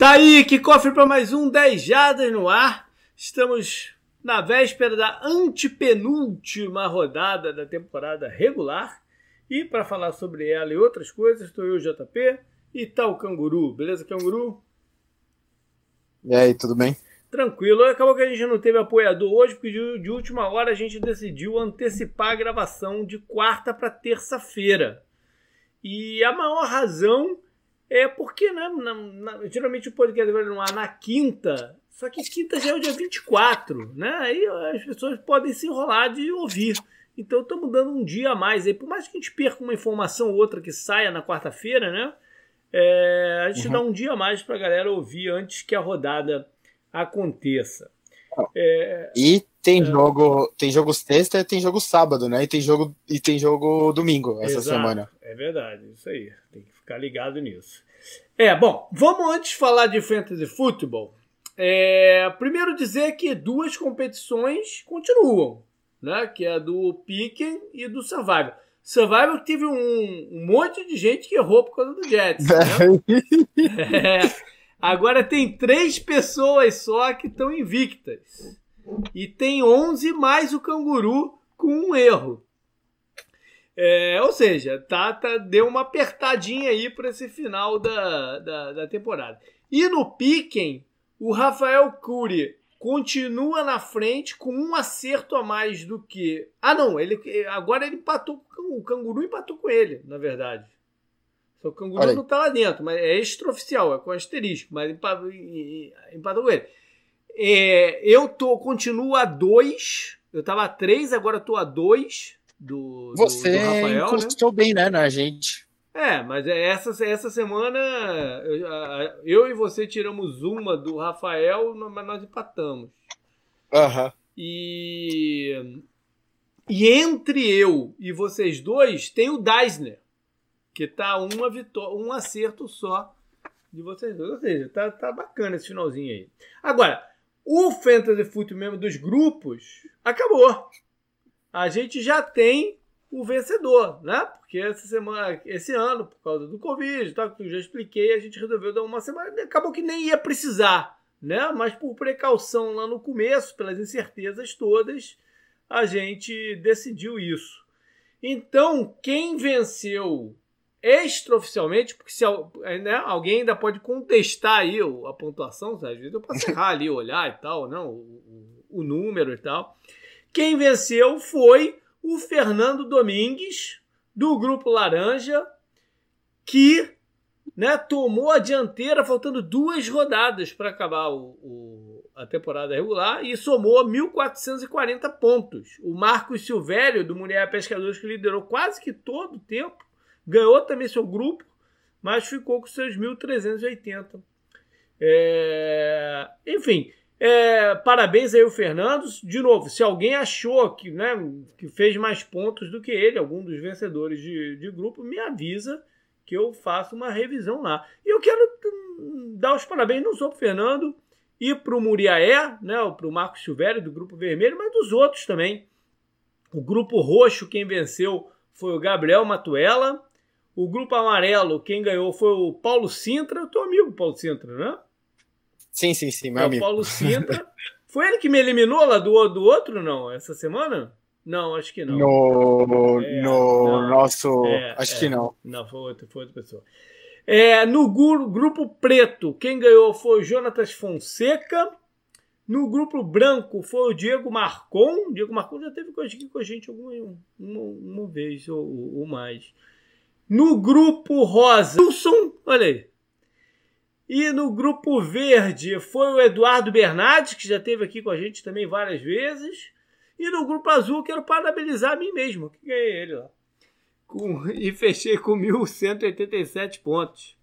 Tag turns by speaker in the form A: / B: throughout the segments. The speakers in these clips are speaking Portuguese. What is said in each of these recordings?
A: Tá aí, que cofre para mais um 10 Jadas no ar. Estamos na véspera da antepenúltima rodada da temporada regular. E para falar sobre ela e outras coisas, estou eu, JP, e tá o Canguru. Beleza, Canguru?
B: E aí, tudo bem?
A: Tranquilo. Acabou que a gente não teve apoiador hoje, porque de, de última hora a gente decidiu antecipar a gravação de quarta para terça-feira. E a maior razão é porque, né, na, na, geralmente o podcast vai no ar na quinta, só que quinta já é o dia 24, né? Aí as pessoas podem se enrolar de ouvir. Então estamos dando um dia a mais aí. Por mais que a gente perca uma informação ou outra que saia na quarta-feira, né? É, a gente uhum. dá um dia a mais para a galera ouvir antes que a rodada aconteça.
B: É, e tem é, jogo, tem jogo sexta, tem jogo sábado, né? E tem jogo e tem jogo domingo essa exato, semana.
A: É verdade, isso aí. Tem que ficar ligado nisso. É, bom, vamos antes falar de fantasy football. É, primeiro dizer que duas competições continuam, né? Que é a do Piquen e do Survival. Survival teve um, um, monte de gente que errou por causa do Jets. Né? é, agora tem três pessoas só que estão invictas. E tem 11 mais o canguru com um erro. É, ou seja, tá, tá, deu uma apertadinha aí para esse final da, da, da, temporada. E no Piquen, o Rafael Cury continua na frente com um acerto a mais do que. Ah, não, ele agora ele empatou o Canguru empatou com ele, na verdade. Só o Canguru não tá lá dentro, mas é extraoficial, é com asterisco, mas empatou, empatou com ele. É, eu tô, continuo a 2, eu tava a 3, agora tô a 2 do,
B: Você
A: do, do Rafael.
B: Você encostou
A: né?
B: bem, né, na gente.
A: É, mas é essa, essa semana eu, eu, e você tiramos uma do Rafael, mas nós empatamos.
B: Uhum.
A: E, e entre eu e vocês dois tem o Deisner, que tá uma vitória, um acerto só de vocês dois. Ou seja, tá, tá bacana esse finalzinho aí. Agora, o Fantasy Football mesmo dos grupos acabou a gente já tem o vencedor, né? Porque essa semana, esse ano, por causa do Covid, tal, que eu já expliquei, a gente resolveu dar uma semana. Acabou que nem ia precisar, né? Mas por precaução lá no começo, pelas incertezas todas, a gente decidiu isso. Então, quem venceu extraoficialmente, porque se né, alguém ainda pode contestar aí a pontuação, às vezes eu posso errar ali, olhar e tal, não, o, o, o número e tal. Quem venceu foi o Fernando Domingues, do Grupo Laranja, que né, tomou a dianteira faltando duas rodadas para acabar o, o, a temporada regular e somou 1.440 pontos. O Marcos Silvério, do Mulher Pescadores, que liderou quase que todo o tempo, ganhou também seu grupo, mas ficou com seus 1.380. É... Enfim, é, parabéns aí o Fernando. De novo, se alguém achou que, né, que fez mais pontos do que ele, algum dos vencedores de, de grupo, me avisa que eu faço uma revisão lá. E eu quero hum, dar os parabéns não só para o Fernando e para o Muriaé, né, para o Marcos Silvério do Grupo Vermelho, mas dos outros também. O Grupo Roxo, quem venceu foi o Gabriel Matuela. O Grupo Amarelo, quem ganhou foi o Paulo Sintra, teu amigo Paulo Sintra, né?
B: Sim, sim, sim, meu
A: é
B: amigo.
A: O Paulo Sintra. Foi ele que me eliminou lá do, do outro, não? Essa semana? Não, acho que não.
B: No, é, no não, nosso. É, acho que é. não.
A: Não, foi outra, foi outra pessoa. É, no grupo preto, quem ganhou foi o Jonatas Fonseca. No grupo branco foi o Diego Marcon. Diego Marcon já teve aqui com a gente alguma uma, uma vez ou, ou mais. No grupo rosa, Wilson, olha aí, e no grupo verde foi o Eduardo Bernardes, que já esteve aqui com a gente também várias vezes. E no grupo azul quero parabenizar a mim mesmo, que ganhei ele lá. Com, e fechei com 1.187 pontos.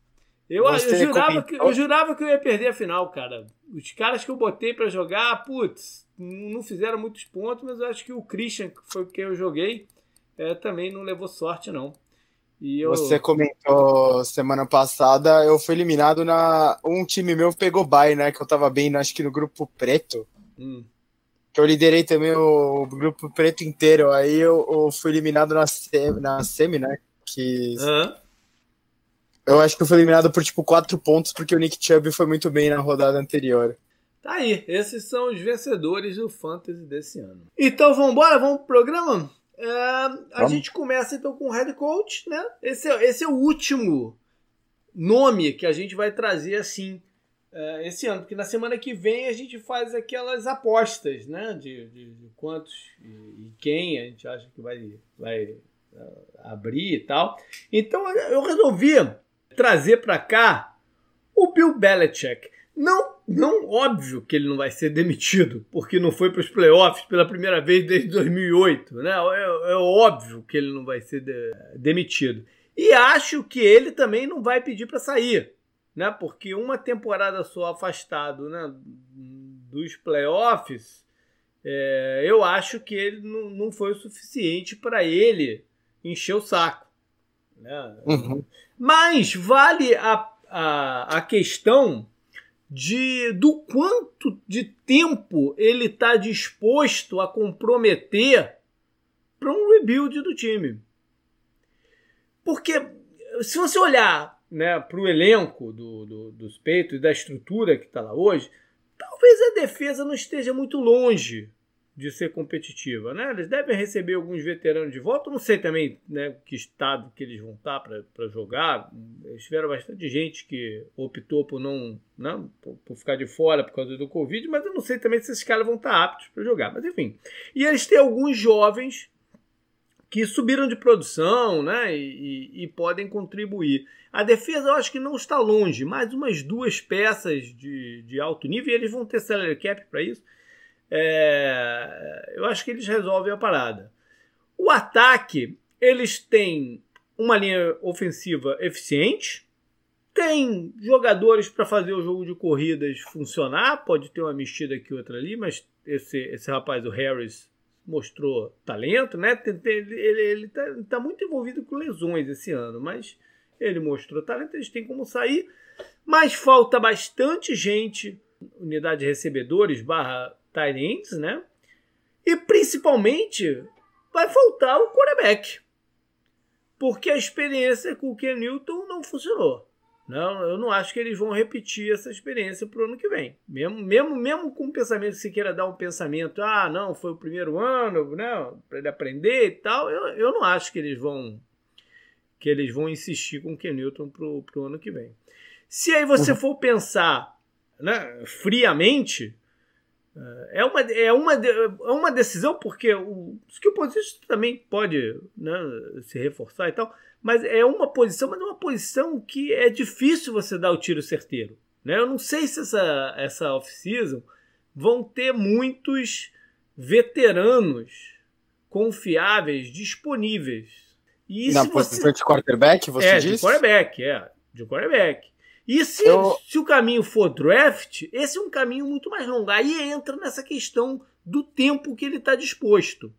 A: Eu, eu, jurava que, eu jurava que eu ia perder a final, cara. Os caras que eu botei para jogar, putz, não fizeram muitos pontos, mas eu acho que o Christian, que foi quem eu joguei, é, também não levou sorte, não.
B: Eu... Você comentou semana passada, eu fui eliminado na. Um time meu pegou bye, né? Que eu tava bem, acho que no grupo preto. Hum. Que eu liderei também o grupo preto inteiro. Aí eu, eu fui eliminado na semi, na semi né? Que. Uhum. Eu acho que eu fui eliminado por tipo quatro pontos porque o Nick Chubb foi muito bem na rodada anterior.
A: Tá aí, esses são os vencedores do Fantasy desse ano. Então vamos embora, vamos pro programa? É, a vamos. gente começa então com o head coach, né? Esse é, esse é o último nome que a gente vai trazer assim é, esse ano, porque na semana que vem a gente faz aquelas apostas, né? De, de, de quantos e, e, quem a gente acha que vai, vai uh, abrir e tal. Então eu resolvi trazer para cá o Bill Belichick. Não, não óbvio que ele não vai ser demitido, porque não foi para os playoffs pela primeira vez desde 2008, né? É, é óbvio que ele não vai ser de, demitido. E acho que ele também não vai pedir para sair, né? Porque uma temporada só afastado, né, dos playoffs, é, eu acho que ele não, não foi o suficiente para ele encher o saco. Né? Uhum. Mas vale a, a, a questão de do quanto de tempo ele está disposto a comprometer para um rebuild do time. Porque se você olhar né, para o elenco do, do, dos peitos e da estrutura que está lá hoje, talvez a defesa não esteja muito longe de ser competitiva, né? Eles devem receber alguns veteranos de volta, não sei também né, que estado que eles vão estar para jogar. Eles tiveram bastante gente que optou por não, não né, por, por, ficar de fora por causa do Covid, mas eu não sei também se esses caras vão estar aptos para jogar. Mas enfim. E eles têm alguns jovens que subiram de produção né, e, e, e podem contribuir. A defesa eu acho que não está longe, mais umas duas peças de, de alto nível, e eles vão ter salary cap para isso é, eu acho que eles resolvem a parada. O ataque, eles têm uma linha ofensiva eficiente, tem jogadores para fazer o jogo de corridas funcionar, pode ter uma mexida aqui outra ali, mas esse, esse rapaz, o Harris, mostrou talento, né? Ele está tá muito envolvido com lesões esse ano, mas ele mostrou talento, eles têm como sair, mas falta bastante gente, unidade de recebedores barra tight né? E principalmente vai faltar o quarterback. Porque a experiência com o Ken Newton não funcionou. Não, eu não acho que eles vão repetir essa experiência para o ano que vem. Mesmo, mesmo, mesmo com o pensamento, se queira dar um pensamento, ah, não, foi o primeiro ano, né, para ele aprender e tal, eu, eu não acho que eles vão que eles vão insistir com o Ken Newton para o ano que vem. Se aí você uhum. for pensar né, friamente, é uma, é uma, é uma decisão, porque o skill position também pode né, se reforçar e tal, mas é uma posição, mas é uma posição que é difícil você dar o tiro certeiro. Né? Eu não sei se essa, essa off-season vão ter muitos veteranos confiáveis disponíveis.
B: E Na posição você... de quarterback, você
A: é,
B: disse?
A: de quarterback, é. De quarterback. E se, eu... se o caminho for draft, esse é um caminho muito mais longo. Aí entra nessa questão do tempo que ele está disposto.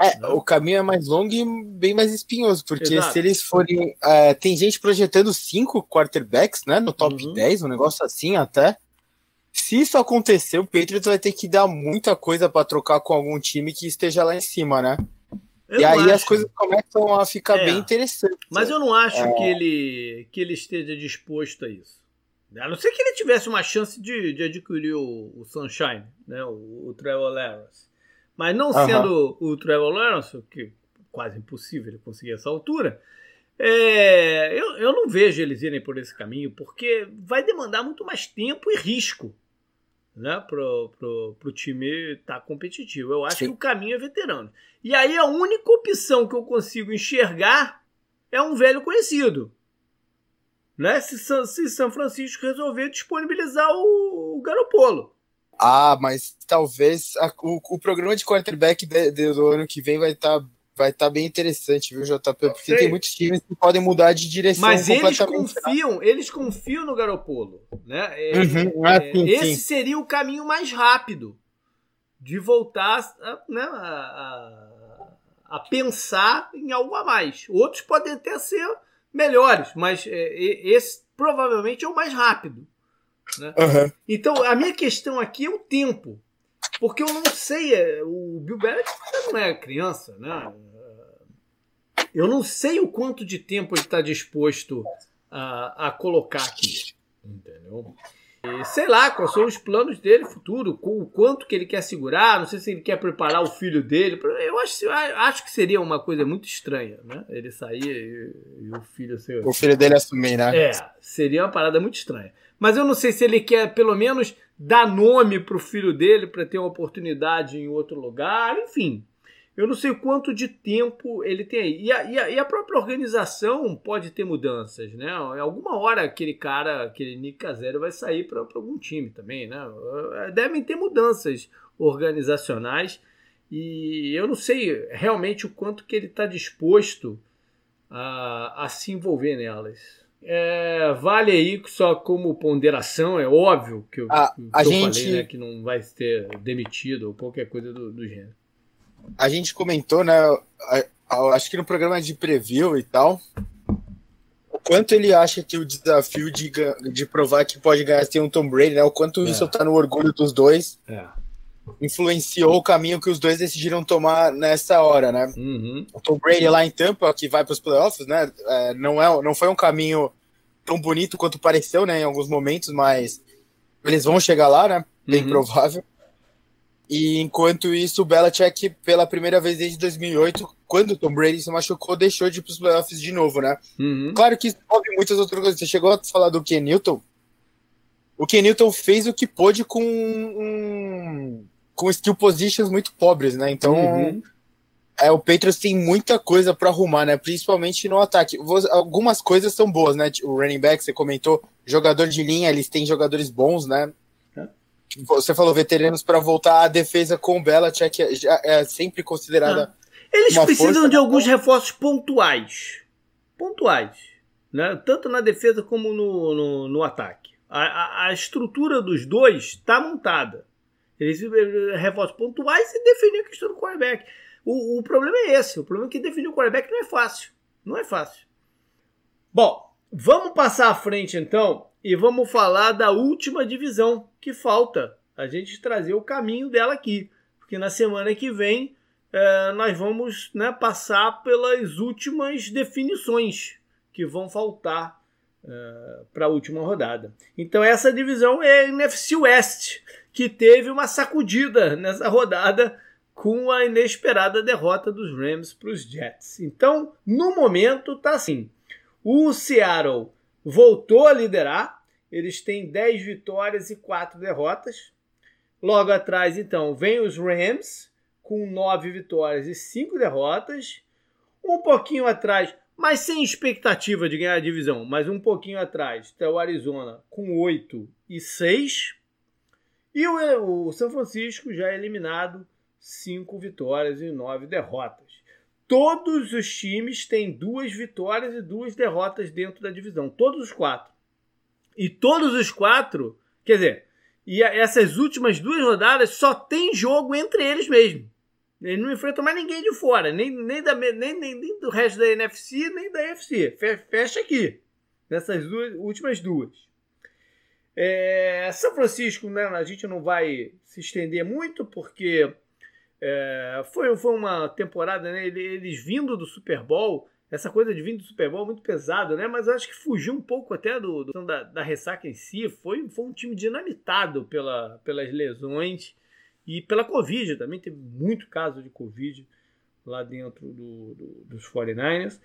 B: É, o caminho é mais longo e bem mais espinhoso, porque Exato. se eles forem. É, tem gente projetando cinco quarterbacks, né? No top uhum. 10, um negócio assim até. Se isso acontecer, o Patriots vai ter que dar muita coisa para trocar com algum time que esteja lá em cima, né? Eu e aí acho. as coisas começam a ficar é, bem interessantes.
A: Mas eu não acho é. que, ele, que ele esteja disposto a isso. A não ser que ele tivesse uma chance de, de adquirir o, o Sunshine, né? o, o Trevor Lawrence. Mas não sendo o Trevor Lawrence, que quase impossível ele conseguir essa altura, é, eu, eu não vejo eles irem por esse caminho, porque vai demandar muito mais tempo e risco né, pro, pro, pro time estar tá competitivo. Eu acho Sim. que o caminho é veterano. E aí a única opção que eu consigo enxergar é um velho conhecido. Né? Se, se São Francisco resolver disponibilizar o, o Garopolo.
B: Ah, mas talvez a, o, o programa de quarterback de, de, do ano que vem vai estar tá, vai tá bem interessante, viu, JP? Porque Sei. tem muitos times que podem mudar de direção
A: Mas eles né? confiam, eles confiam no Garopolo. Né? É, uhum. é, sim, esse sim. seria o caminho mais rápido de voltar a, né, a, a, pensar em algo a mais. Outros podem até ser melhores, mas é, esse provavelmente é o mais rápido. Né? Uhum. Então, a minha questão aqui é o tempo. Porque eu não sei, é, o Bill Belichick não é criança, né? Eu não sei o quanto de tempo ele está disposto a, a colocar aqui. Entendeu? E, sei lá quais são os planos dele futuro, com o quanto que ele quer segurar, não sei se ele quer preparar o filho dele. Eu acho, acho que seria uma coisa muito estranha, né? Ele sair e, e o filho ser.
B: O filho dele assumir, né?
A: É, seria uma parada muito estranha. Mas eu não sei se ele quer, pelo menos, dar nome pro filho dele para ter uma oportunidade em outro lugar, enfim. Eu não sei quanto de tempo ele tem aí. E a, e a, e a própria organização pode ter mudanças, né? Alguma hora aquele cara, aquele Nick Casero vai sair para algum time também, né? Devem ter mudanças organizacionais e eu não sei realmente o quanto que ele está disposto a, a se envolver nelas. É, vale aí só como ponderação, é óbvio que eu,
B: a,
A: que
B: eu gente... falei,
A: né, que não vai ser demitido ou qualquer coisa do, do gênero
B: a gente comentou, né? Acho que no programa de preview e tal, o quanto ele acha que o desafio de, de provar que pode ganhar tem um Tom Brady, né? O quanto é. isso tá no orgulho dos dois. É. Influenciou o caminho que os dois decidiram tomar nessa hora, né?
A: Uhum.
B: O Tom Brady lá em Tampa, que vai para os playoffs, né? É, não, é, não foi um caminho tão bonito quanto pareceu, né? Em alguns momentos, mas eles vão chegar lá, né? Bem uhum. provável. E enquanto isso, o Belichick, pela primeira vez desde 2008, quando o Tom Brady se machucou, deixou de ir para os playoffs de novo, né?
A: Uhum.
B: Claro que houve muitas outras coisas. Você chegou a falar do Ken Newton. O Ken Newton fez o que pôde com um, com skill positions muito pobres, né? Então, uhum. é, o Patriots tem muita coisa para arrumar, né? Principalmente no ataque. Algumas coisas são boas, né? O running back, você comentou, jogador de linha, eles têm jogadores bons, né? Você falou veteranos para voltar à defesa com o Belichick é, é sempre considerada. Ah.
A: Eles precisam força, de alguns reforços pontuais. Pontuais. Né? Tanto na defesa como no, no, no ataque. A, a, a, estrutura dos dois está montada. Eles reforços pontuais e definem a questão do quarterback. O, o problema é esse. O problema é que definir o quarterback não é fácil. Não é fácil. Bom, vamos passar à frente então e vamos falar da última divisão que falta. A gente trazer o caminho dela aqui. Porque na semana que vem é, nós vamos né, passar pelas últimas definições que vão faltar é, para a última rodada. Então essa divisão é a NFC West, que teve uma sacudida nessa rodada com a inesperada derrota dos Rams para os Jets. Então, no momento, tá assim. O Seattle voltou a liderar, eles têm 10 vitórias e 4 derrotas. Logo atrás, então, vem os Rams, com 9 vitórias e 5 derrotas. Um pouquinho atrás, mas sem expectativa de ganhar a divisão, mas um pouquinho atrás, está o Arizona com 8 e 6. E o, o São Francisco já é eliminado, 5 vitórias e 9 derrotas. Todos os times têm duas vitórias e duas derrotas dentro da divisão, todos os quatro. E todos os quatro, quer dizer, e essas últimas duas rodadas só tem jogo entre eles mesmo. Eles não enfrentam mais ninguém de fora, nem, nem, da, nem, nem, do resto da NFC, nem da UFC. Fecha aqui, nessas duas, últimas duas. É, São Francisco, né, a gente não vai se estender muito, porque é, foi, foi uma temporada, né, eles vindo do Super Bowl, essa coisa de vir do Super Bowl é muito pesado, né? Mas acho que fugiu um pouco até do, do da, da, ressaca em si. Foi, foi um time dinamitado pela, pelas lesões e pela Covid. Também teve muito caso de Covid lá dentro do, do, dos 49ers.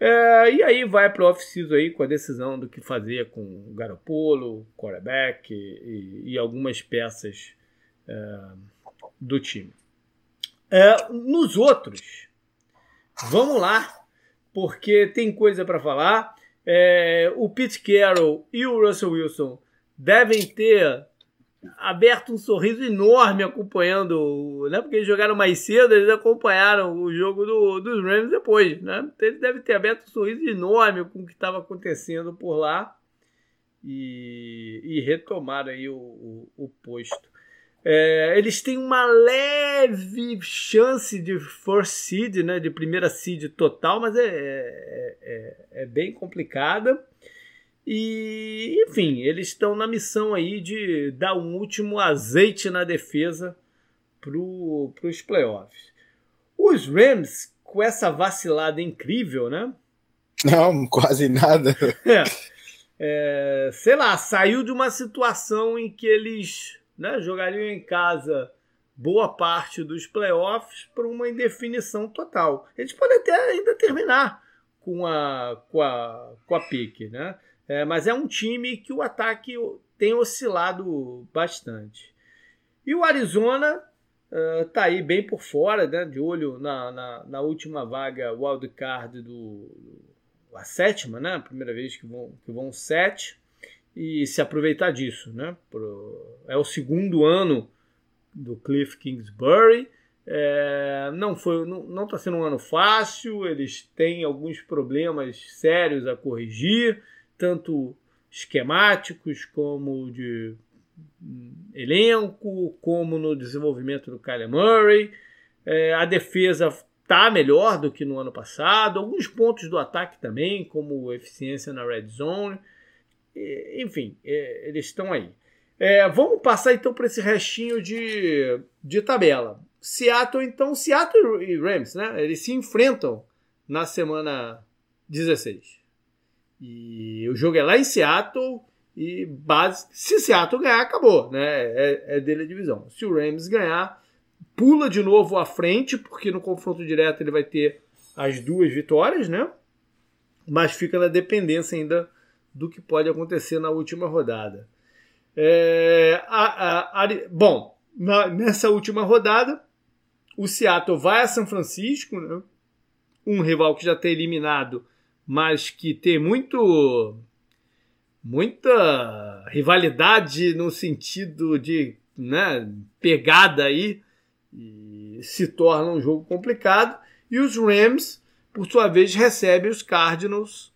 A: É, e aí vai para o off-season aí com a decisão do que fazer com o Garopolo, quarterback e, e, e algumas peças é, do time. É, nos outros, vamos lá porque tem coisa para falar. É, o Pete Carroll e o Russell Wilson devem ter aberto um sorriso enorme acompanhando, né? Porque eles jogaram mais cedo, eles acompanharam o jogo do, dos Rams depois, né? Então, eles devem ter aberto um sorriso enorme com o que estava acontecendo por lá e, e retomaram aí o, o, o posto. É, eles têm uma leve chance de first seed, né, de primeira seed total, mas é, é, é, é bem complicada. E, enfim, eles estão na missão aí de dar um último azeite na defesa para os playoffs. Os Rams, com essa vacilada incrível, né?
B: Não, quase nada.
A: É. É, sei lá, saiu de uma situação em que eles né, jogariam em casa boa parte dos playoffs para uma indefinição total. Eles podem até ainda terminar com a, com a, com a pique, né? É, mas é um time que o ataque tem oscilado bastante. E o Arizona uh, aí bem por fora, né? de olho na, na, na última vaga wildcard do, a sétima, né? A primeira vez que vão, que vão sete, e se aproveitar disso. Né? É o segundo ano do Cliff Kingsbury. É, não foi, não está sendo um ano fácil. Eles têm alguns problemas sérios a corrigir, tanto esquemáticos como de hum, elenco, como no desenvolvimento do Kyler Murray. É, a defesa está melhor do que no ano passado. Alguns pontos do ataque também, como eficiência na red zone. Enfim, eles estão aí. É, vamos passar então para esse restinho de, de tabela. Seattle, então, Seattle e Rams, né? Eles se enfrentam na semana 16. E o jogo é lá em Seattle e base, se Seattle ganhar, acabou, né? É, é dele a divisão. Se o Rams ganhar, pula de novo à frente, porque no confronto direto ele vai ter as duas vitórias, né? Mas fica na dependência ainda do que pode acontecer na última rodada. É, a, a, a, bom, na, nessa última rodada, o Seattle vai a São Francisco, né? um rival que já tem eliminado, mas que tem muito muita rivalidade no sentido de né, pegada aí e se torna um jogo complicado. E os Rams, por sua vez, recebem os Cardinals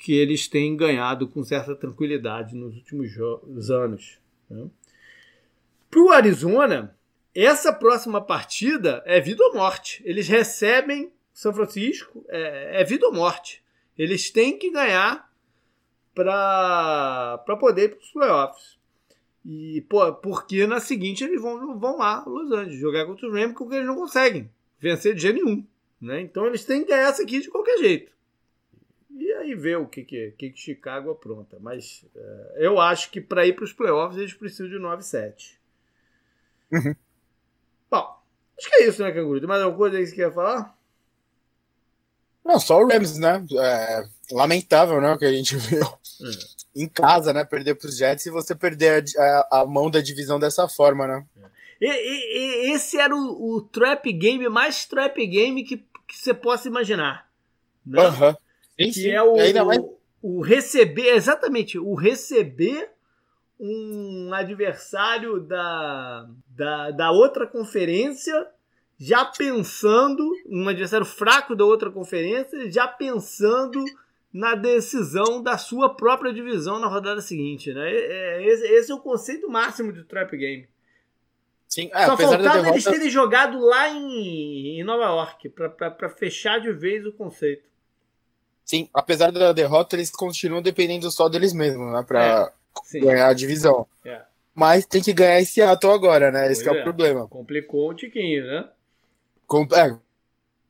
A: que eles têm ganhado com certa tranquilidade nos últimos anos. Né? Para o Arizona, essa próxima partida é vida ou morte. Eles recebem São Francisco, é, é vida ou morte. Eles têm que ganhar para poder ir para os playoffs. E, pô, porque na seguinte eles vão, vão lá, Los Angeles, jogar contra os Rams, porque eles não conseguem vencer de jeito nenhum. Né? Então eles têm que ganhar essa aqui de qualquer jeito e aí ver o que, que, que Chicago apronta. Mas é, eu acho que para ir para os playoffs eles precisam de 9-7. Uhum. Bom, acho que é isso, né, Canguru? Tem mais alguma coisa aí que você quer falar?
B: Não, só o Rams, né? É, lamentável, né? O que a gente viu uhum. em casa, né? Perder para os Jets e você perder a, a, mão da divisão dessa forma, né?
A: E, e, e esse era o, o, trap game mais trap game que, que você possa imaginar. Né? Uhum. Sim, que é o, mais... o receber, exatamente, o receber um adversário da, da, da outra conferência já pensando, um adversário fraco da outra conferência, já pensando na decisão da sua própria divisão na rodada seguinte. Né? É, esse, esse é o conceito máximo de trap game. Sim, é, Só faltava derrota... eles terem jogado lá em, em Nova York para fechar de vez o conceito.
B: Sim, apesar da derrota, eles continuam dependendo só deles mesmos, né? Pra é, ganhar a divisão. É. Mas tem que ganhar esse ato agora, né? Esse é, é, o problema.
A: Complicou um tiquinho, né?
B: Com, é,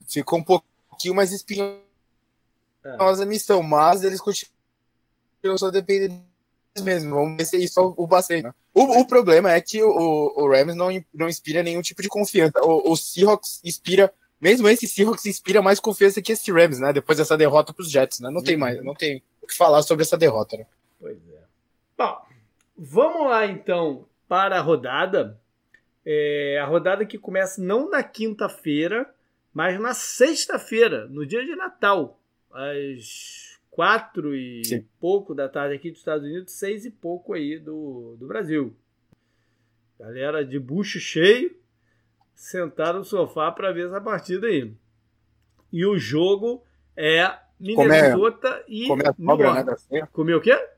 B: ficou um pouquinho mais espinhosa é. a missão, mas eles continuam só dependendo deles mesmos. Vamos ver se isso o bastante. Né? O, o, problema é que o, o Rams não, não inspira nenhum tipo de confiança. O, o Seahawks inspira mesmo esse Seahawks inspira mais confiança que esse Rams, né? Depois dessa derrota para os Jets, né? Não tem uhum. mais, não tem o que falar sobre essa derrota, né?
A: Pois é. Bom, vamos lá então para a rodada. É, a rodada que começa não na quinta-feira, mas na sexta-feira, no dia de Natal, às quatro e Sim. pouco da tarde aqui dos Estados Unidos, seis e pouco aí do, do Brasil. Galera de bucho cheio, sentar no sofá para ver essa partida aí. E o jogo é Minnesota e
B: comer a sobra, né, da ceia.
A: Comer o quê?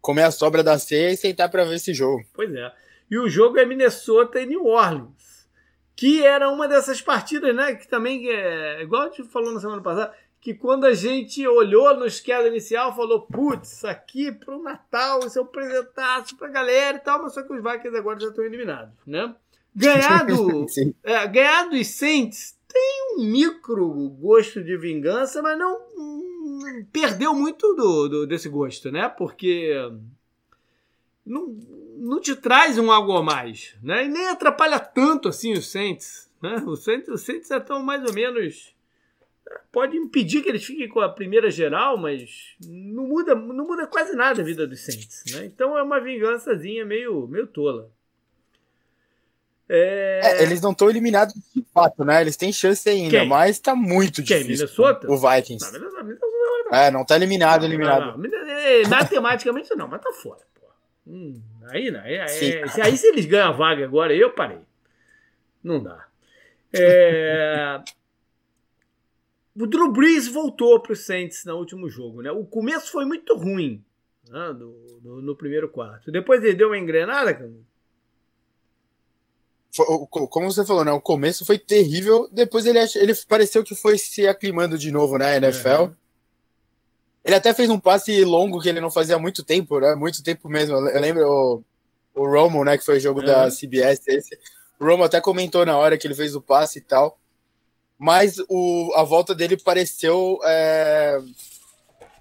B: Comer a sobra da ceia e sentar para ver esse jogo.
A: Pois é. E o jogo é Minnesota e New Orleans, que era uma dessas partidas, né, que também é igual a gente falou na semana passada, que quando a gente olhou no esquema inicial, falou, putz, isso aqui pro Natal, isso é um presentaço pra galera e tal, mas só que os Vikings agora já estão eliminados, né? Ganhar, do, é, ganhar dos Saints tem um micro gosto de vingança, mas não hum, perdeu muito do, do, desse gosto, né? Porque não, não te traz um algo a mais, né? E nem atrapalha tanto assim os Saints, né? Os Saints, os Saints estão mais ou menos pode impedir que eles fiquem com a primeira geral, mas não muda, não muda quase nada a vida dos Saints, né? Então é uma vingançazinha meio, meio tola.
B: É... É, eles não estão eliminados de fato, né? Eles têm chance ainda, Quem? mas tá muito Quem? difícil. Minnesota? O Vikings. Não, Minnesota, É, não tá eliminado, eliminado. Não,
A: não. É, matematicamente não, mas tá fora. Hum, aí não. É, é, aí se eles ganham a vaga agora, eu parei. Não dá. É, o Drew Brees voltou para o Saints no último jogo. Né? O começo foi muito ruim né? do, do, no primeiro quarto. Depois ele deu uma engrenada, cara.
B: Como você falou, né? O começo foi terrível. Depois ele, ele pareceu que foi se aclimando de novo na NFL. Ele até fez um passe longo que ele não fazia há muito tempo, né? Muito tempo mesmo. Eu lembro o, o Romo, né? Que foi o jogo da CBS. Esse. O Romo até comentou na hora que ele fez o passe e tal mas o, a volta dele pareceu é,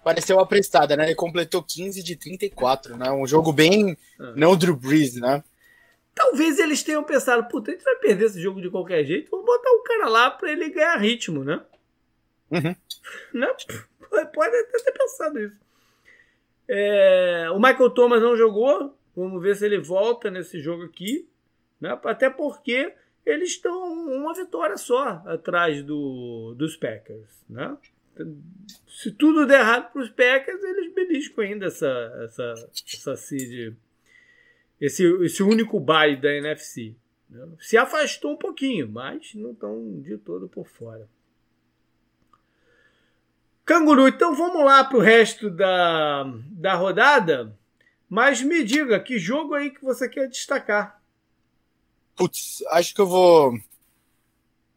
B: pareceu aprestada, né? Ele completou 15 de 34, né? Um jogo bem ah. não Drew Brees, né?
A: Talvez eles tenham pensado, puta, a gente vai perder esse jogo de qualquer jeito, vamos botar o cara lá para ele ganhar ritmo, né?
B: Uhum.
A: Né? Pode até ter pensado isso. É, o Michael Thomas não jogou, vamos ver se ele volta nesse jogo aqui, né? Até porque eles estão uma vitória só atrás do, dos Packers, né? Se tudo der errado para os Packers, eles beliscam ainda essa, essa, essa seed, esse, esse único bye da NFC. Né? Se afastou um pouquinho, mas não estão de todo por fora. Canguru, então vamos lá para o resto da, da rodada. Mas me diga, que jogo aí que você quer destacar?
B: Putz, acho que eu vou.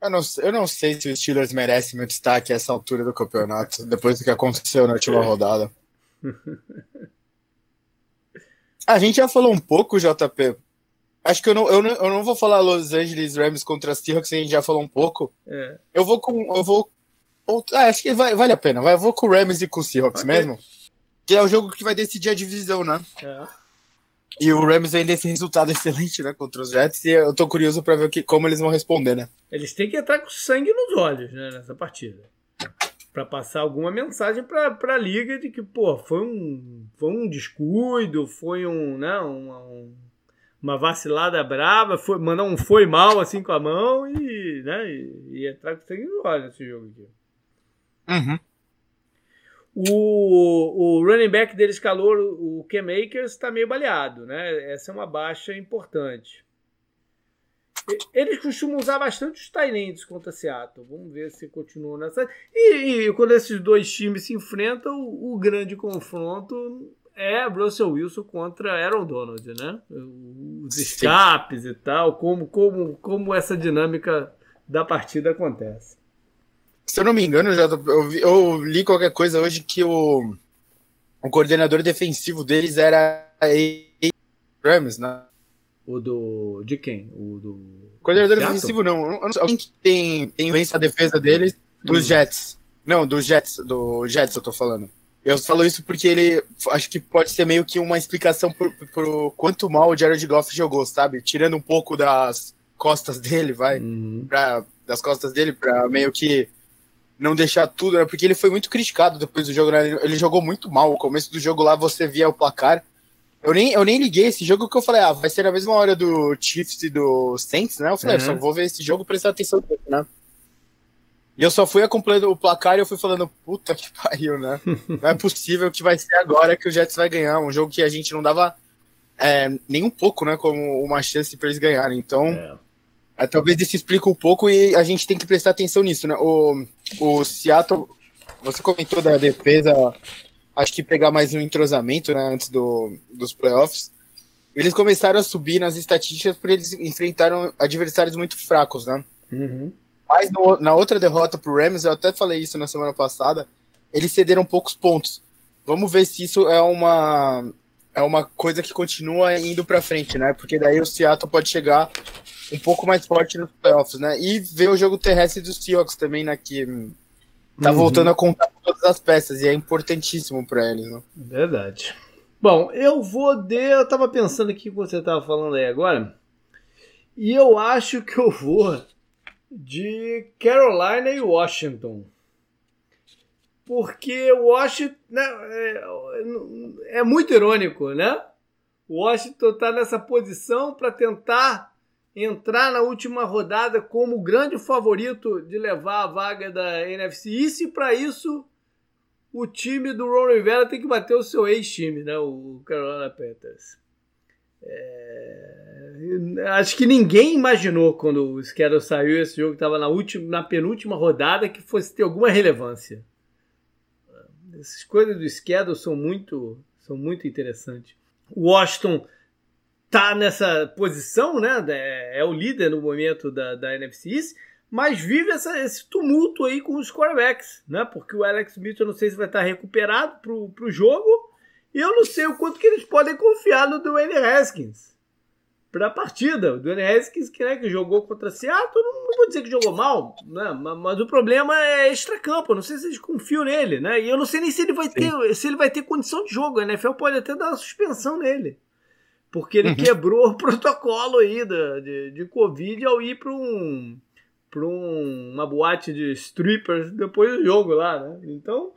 B: Eu não, eu não sei se o Steelers merece meu destaque a essa altura do campeonato, depois do que aconteceu na última rodada. A gente já falou um pouco, JP. Acho que eu não, eu não, eu não vou falar Los Angeles Rams contra Seahawks, a gente já falou um pouco. É. Eu vou com. Eu vou. Ah, acho que vai, vale a pena. Vai, eu vou com o Rams e com o Seahawks okay. mesmo. Que é o jogo que vai decidir a divisão, né? É. E o Rams vem desse resultado excelente, né, contra os Jets, e eu tô curioso para ver que, como eles vão responder, né?
A: Eles têm que entrar com sangue nos olhos, né, nessa partida. para passar alguma mensagem pra, pra liga de que, pô, foi um, foi um descuido, foi um, né, um, uma vacilada brava, foi, mandar um foi mal assim com a mão e, né, e, e entrar com sangue nos olhos nesse jogo aqui.
B: Uhum.
A: O, o running back deles, calor, o Cam Akers, está meio baleado, né? Essa é uma baixa importante. Eles costumam usar bastante os Tyrants contra Seattle. Vamos ver se continua nessa. E, e, quando esses dois times se enfrentam, o, o, grande confronto é Russell Wilson contra Aaron Donald, né? Os escapes Sim. e tal, como, como, como essa dinâmica da partida acontece.
B: Se eu não me engano, já eu, eu, li qualquer coisa hoje que o, o coordenador defensivo deles era a Rams, né?
A: O do. De quem? O do.
B: Coordenador defensivo não. Alguém que tem, tem a defesa deles dos hum. Jets. Não, dos Jets. Do Jets eu tô falando. Eu falo isso porque ele. Acho que pode ser meio que uma explicação por, por quanto mal o Jared Goff jogou, sabe? Tirando um pouco das costas dele, vai. Uhum. Pra, das costas dele, pra meio que não deixar tudo, né? Porque ele foi muito criticado depois do jogo, né? Ele jogou muito mal. O começo do jogo lá você via o placar. Eu nem, eu nem liguei esse jogo que eu falei, ah, vai ser a mesma hora do Chiefs e do Saints, né? Eu falei, uhum. só vou ver esse jogo e prestar atenção, né? E eu só fui acompanhando o placar e eu fui falando, puta que pariu, né? Não é possível que vai ser agora que o Jets vai ganhar. Um jogo que a gente não dava é, nem um pouco, né? Como uma chance para eles ganharem. Então, é. É, talvez isso explique um pouco e a gente tem que prestar atenção nisso, né? O, o Seattle, você comentou da defesa, acho que pegar mais um entrosamento, né, antes do, dos playoffs. Eles começaram a subir nas estatísticas porque eles enfrentaram adversários muito fracos, né?
A: Uhum.
B: Mas no, na outra derrota pro Rams, eu até falei isso na semana passada, eles cederam poucos pontos. Vamos ver se isso é uma é uma coisa que continua indo para frente, né? Porque daí o Seattle pode chegar um pouco mais forte nos playoffs, né? E ver o jogo terrestre dos Seahawks também, né? Que tá uhum. voltando a contar todas as peças e é importantíssimo para eles, né?
A: Verdade. Bom, eu vou de. Eu tava pensando aqui o que você tava falando aí agora. E eu acho que eu vou de Carolina e Washington. Porque Washington né, é, é muito irônico, né? Washington está nessa posição para tentar entrar na última rodada como grande favorito de levar a vaga da NFC e para isso o time do Ron Rivera tem que bater o seu ex-time, né? o Carolina Panthers. É... Acho que ninguém imaginou quando o Schedule saiu, esse jogo estava na, última, na penúltima rodada, que fosse ter alguma relevância. Essas coisas do schedule são muito, são muito interessantes. Washington tá nessa posição, né? É, é o líder no momento da, da NFC East, mas vive essa, esse tumulto aí com os quarterbacks, né? Porque o Alex Smith, eu não sei se vai estar recuperado pro, pro jogo, e eu não sei o quanto que eles podem confiar no Dwayne Haskins para a partida. O Dwayne Haskins, que, né, que jogou contra Seattle, não, não vou dizer que jogou mal, né? Mas, mas o problema é extra-campo. Não sei se eles confiam nele, né? E eu não sei nem se ele vai ter, se ele vai ter condição de jogo. A NFL pode até dar uma suspensão nele. Porque ele uhum. quebrou o protocolo aí de, de, de Covid ao ir para um, pra um, uma boate de strippers depois do jogo lá, né? Então,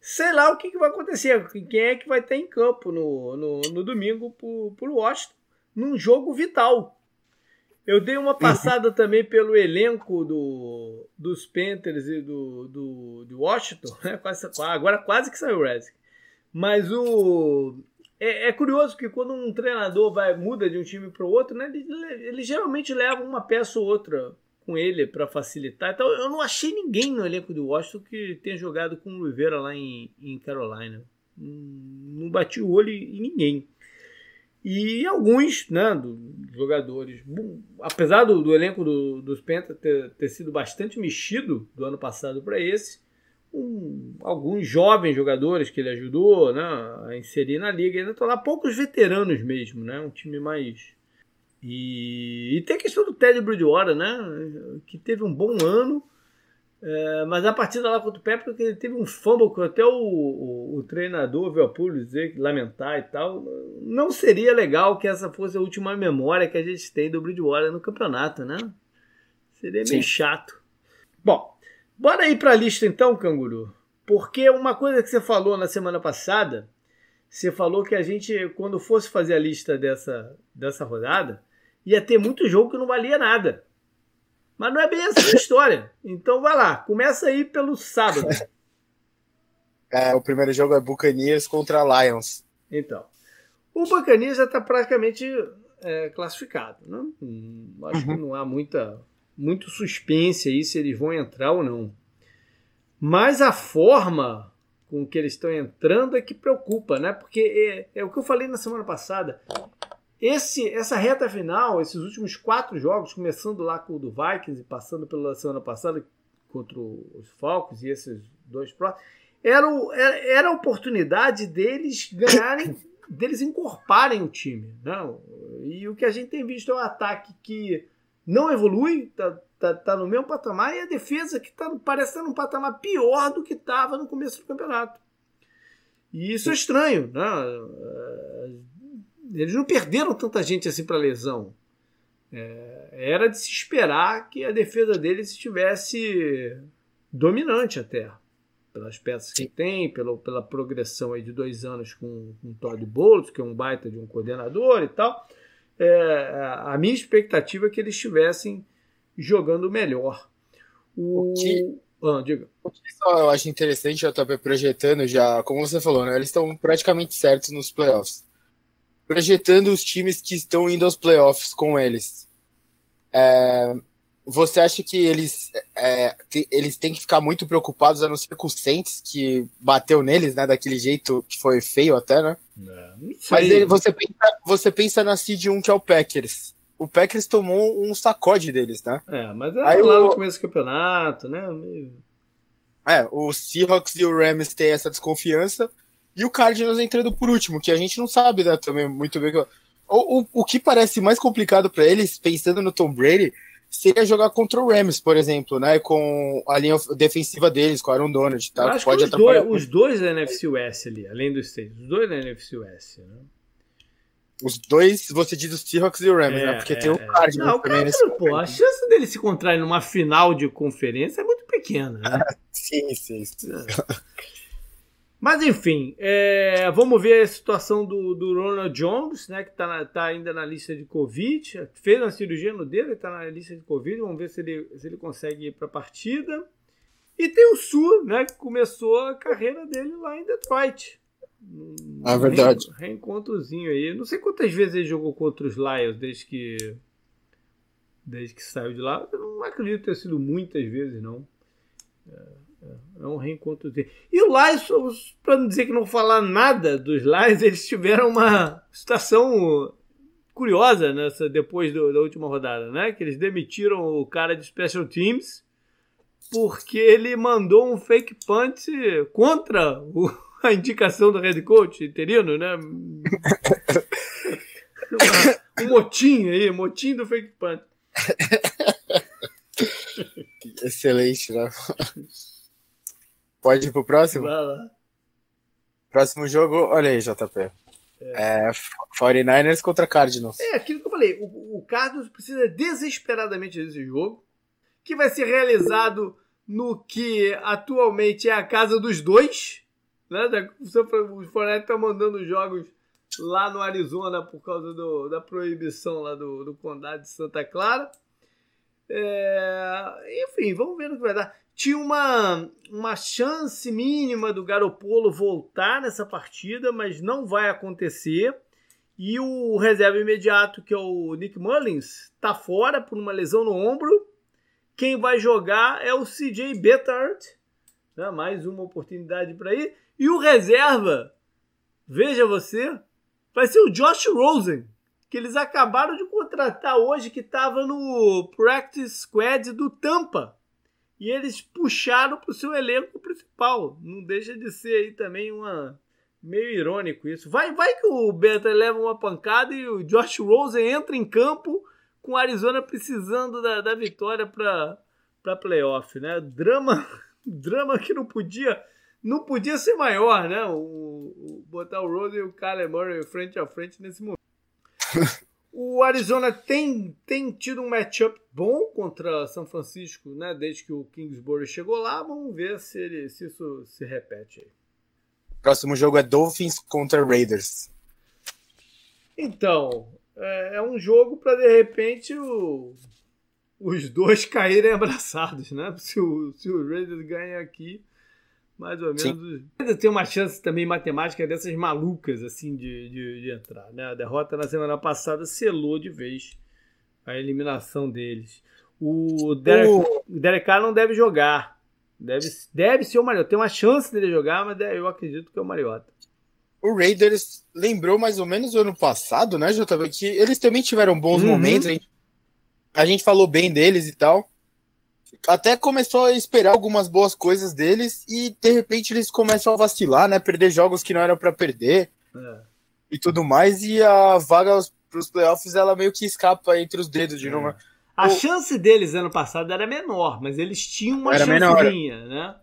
A: sei lá o que, que vai acontecer. Quem é que vai estar em campo no, no, no domingo o Washington num jogo vital. Eu dei uma passada também pelo elenco do, dos Panthers e do, do, do Washington. Né? Agora quase que saiu o Redskins. Mas o. É, é, curioso que quando um treinador vai muda de um time para o outro, né, ele, ele, geralmente leva uma peça ou outra com ele para facilitar. Então eu não achei ninguém no elenco do Washington que tenha jogado com o Rivera lá em, em Carolina. Não bati o olho em ninguém. E alguns né, do, jogadores, bom, apesar do, do elenco do, dos Pentas ter, ter, sido bastante mexido do ano passado para esse, um, alguns jovens jogadores que ele ajudou né, a inserir na liga, ainda estão lá poucos veteranos mesmo, né, um time mais. E, e tem a questão do Ted Bridgewater, né, que teve um bom ano é, mas a partida lá contra o Pepe, ele teve um fumble que até o, o, o treinador veio a público dizer, lamentar e tal. Não seria legal que essa fosse a última memória que a gente tem do Bridgewater no campeonato, né? Seria meio Sim. chato. Bom, bora ir para a lista então, Canguru. Porque uma coisa que você falou na semana passada, você falou que a gente, quando fosse fazer a lista dessa, dessa rodada, ia ter muito jogo que não valia nada. Mas não é bem essa a história. Então vai lá, começa aí pelo sábado.
B: É, o primeiro jogo é Buccaneers contra Lions.
A: Então, o Buccaneers já está praticamente é, classificado. Né? Hum, acho uhum. que não há muita, muito suspense aí se eles vão entrar ou não. Mas a forma com que eles estão entrando é que preocupa, né? Porque é, é o que eu falei na semana passada. Esse, essa reta final, esses últimos quatro jogos, começando lá com o do Vikings e passando pela semana passada contra os Falcons e esses dois próximos, era, o, era a oportunidade deles ganharem, deles encorparem o time. Não? Né? E o que a gente tem visto é um ataque que não evolui, tá, tá, tá no mesmo patamar, e a defesa que tá, parece estar num patamar pior do que estava no começo do campeonato. E isso é estranho. Né? eles não perderam tanta gente assim para lesão. É, era de se esperar que a defesa deles estivesse dominante até. Pelas peças Sim. que tem, pela, pela progressão aí de dois anos com, com o Todd Bowles, que é um baita de um coordenador e tal. É, a minha expectativa é que eles estivessem jogando melhor. O,
B: o que, ah, diga. O que eu acho interessante, já estou projetando já, como você falou, né? Eles estão praticamente certos nos playoffs projetando os times que estão indo aos playoffs com eles. É, você acha que eles, é, eles têm que ficar muito preocupados, a não ser com o Saints, que bateu neles, né, daquele jeito que foi feio até, né? É, mas ele, você, pensa, você pensa na Seed 1, que é o Packers. O Packers tomou um sacode deles, né?
A: É, mas é Aí lá o, no começo do campeonato, né?
B: É, o Seahawks e o Rams têm essa desconfiança, e o Cardinals entrando por último, que a gente não sabe, né, também muito bem. O, o, o que parece mais complicado para eles, pensando no Tom Brady, seria jogar contra o Rams, por exemplo, né? Com a linha defensiva deles, com o Aaron Donald. Tá?
A: acho Pode que os dois, os dois da NFC West ali, além dos seis, os dois da NFC West, né?
B: Os dois, você diz os Seahawks e o Rams, né? é, né? Porque é, tem o é. Cardinals não, também.
A: Cara, pô, a chance dele se encontrarem numa final de conferência é muito pequena. Né?
B: sim, sim. sim. É.
A: Mas enfim, é, vamos ver a situação do, do Ronald Jones, né, que está tá ainda na lista de Covid. Fez uma cirurgia no dedo, está na lista de Covid. Vamos ver se ele, se ele consegue ir para a partida. E tem o Sul, né, que começou a carreira dele lá em Detroit.
B: É um verdade.
A: Reencontrozinho aí. Não sei quantas vezes ele jogou contra os Lions desde que desde que saiu de lá. Eu não acredito ter sido muitas vezes, não. É. É um reencontro dele. E o Lions, para não dizer que não falar nada dos Lions, eles tiveram uma situação curiosa nessa depois do, da última rodada, né? Que eles demitiram o cara de Special Teams porque ele mandou um fake punt contra o, a indicação do head coach interino, né? um motim aí, motim do fake punt.
B: Excelente, né? Pode ir pro próximo?
A: Vai lá.
B: Próximo jogo, olha aí, JP. É. é 49ers contra Cardinals.
A: É aquilo que eu falei. O, o Cardinals precisa desesperadamente desse jogo, que vai ser realizado no que atualmente é a casa dos dois. Né? O Fortnite está mandando jogos lá no Arizona por causa do, da proibição lá do, do condado de Santa Clara. É, enfim, vamos ver no que vai dar tinha uma, uma chance mínima do Garopolo voltar nessa partida, mas não vai acontecer. E o reserva imediato, que é o Nick Mullins, está fora por uma lesão no ombro. Quem vai jogar é o CJ Bettard. Né? Mais uma oportunidade para ir. E o reserva, veja você, vai ser o Josh Rosen, que eles acabaram de contratar hoje, que estava no Practice Squad do Tampa e eles puxaram para o seu elenco principal. Não deixa de ser aí também uma meio irônico isso. Vai, vai que o Beta leva uma pancada e o Josh Rosen entra em campo com o Arizona precisando da, da vitória para para playoff, né? Drama, drama que não podia não podia ser maior, né? O, o botar o Rosen e o Kyler Murray frente a frente nesse momento. O Arizona tem, tem tido um matchup bom contra São Francisco, né? Desde que o Kingsbury chegou lá. Vamos ver se, ele, se isso se repete aí.
B: Próximo jogo é Dolphins contra Raiders.
A: Então, é, é um jogo para de repente o, os dois caírem abraçados, né? Se o, se o Raiders ganha aqui, mais ou menos. Ainda tem uma chance também matemática dessas malucas, assim, de, de, de, entrar. Né? A derrota na semana passada selou de vez a eliminação deles. O Derek, o... Derek Carr não deve jogar. Deve, deve ser o Mariota. Tem uma chance dele jogar, mas eu acredito que é o Mariota.
B: O Raiders lembrou mais ou menos o ano passado, né, JV? Que eles também tiveram bons uhum. momentos. A gente, a gente falou bem deles e tal até começou a esperar algumas boas coisas deles e de repente eles começam a vacilar, né? Perder jogos que não eram para perder é. e tudo mais. E a vaga para os playoffs ela meio que escapa entre os dedos de é. novo.
A: A o... chance deles ano passado era menor, mas eles tinham uma era chancezinha, né?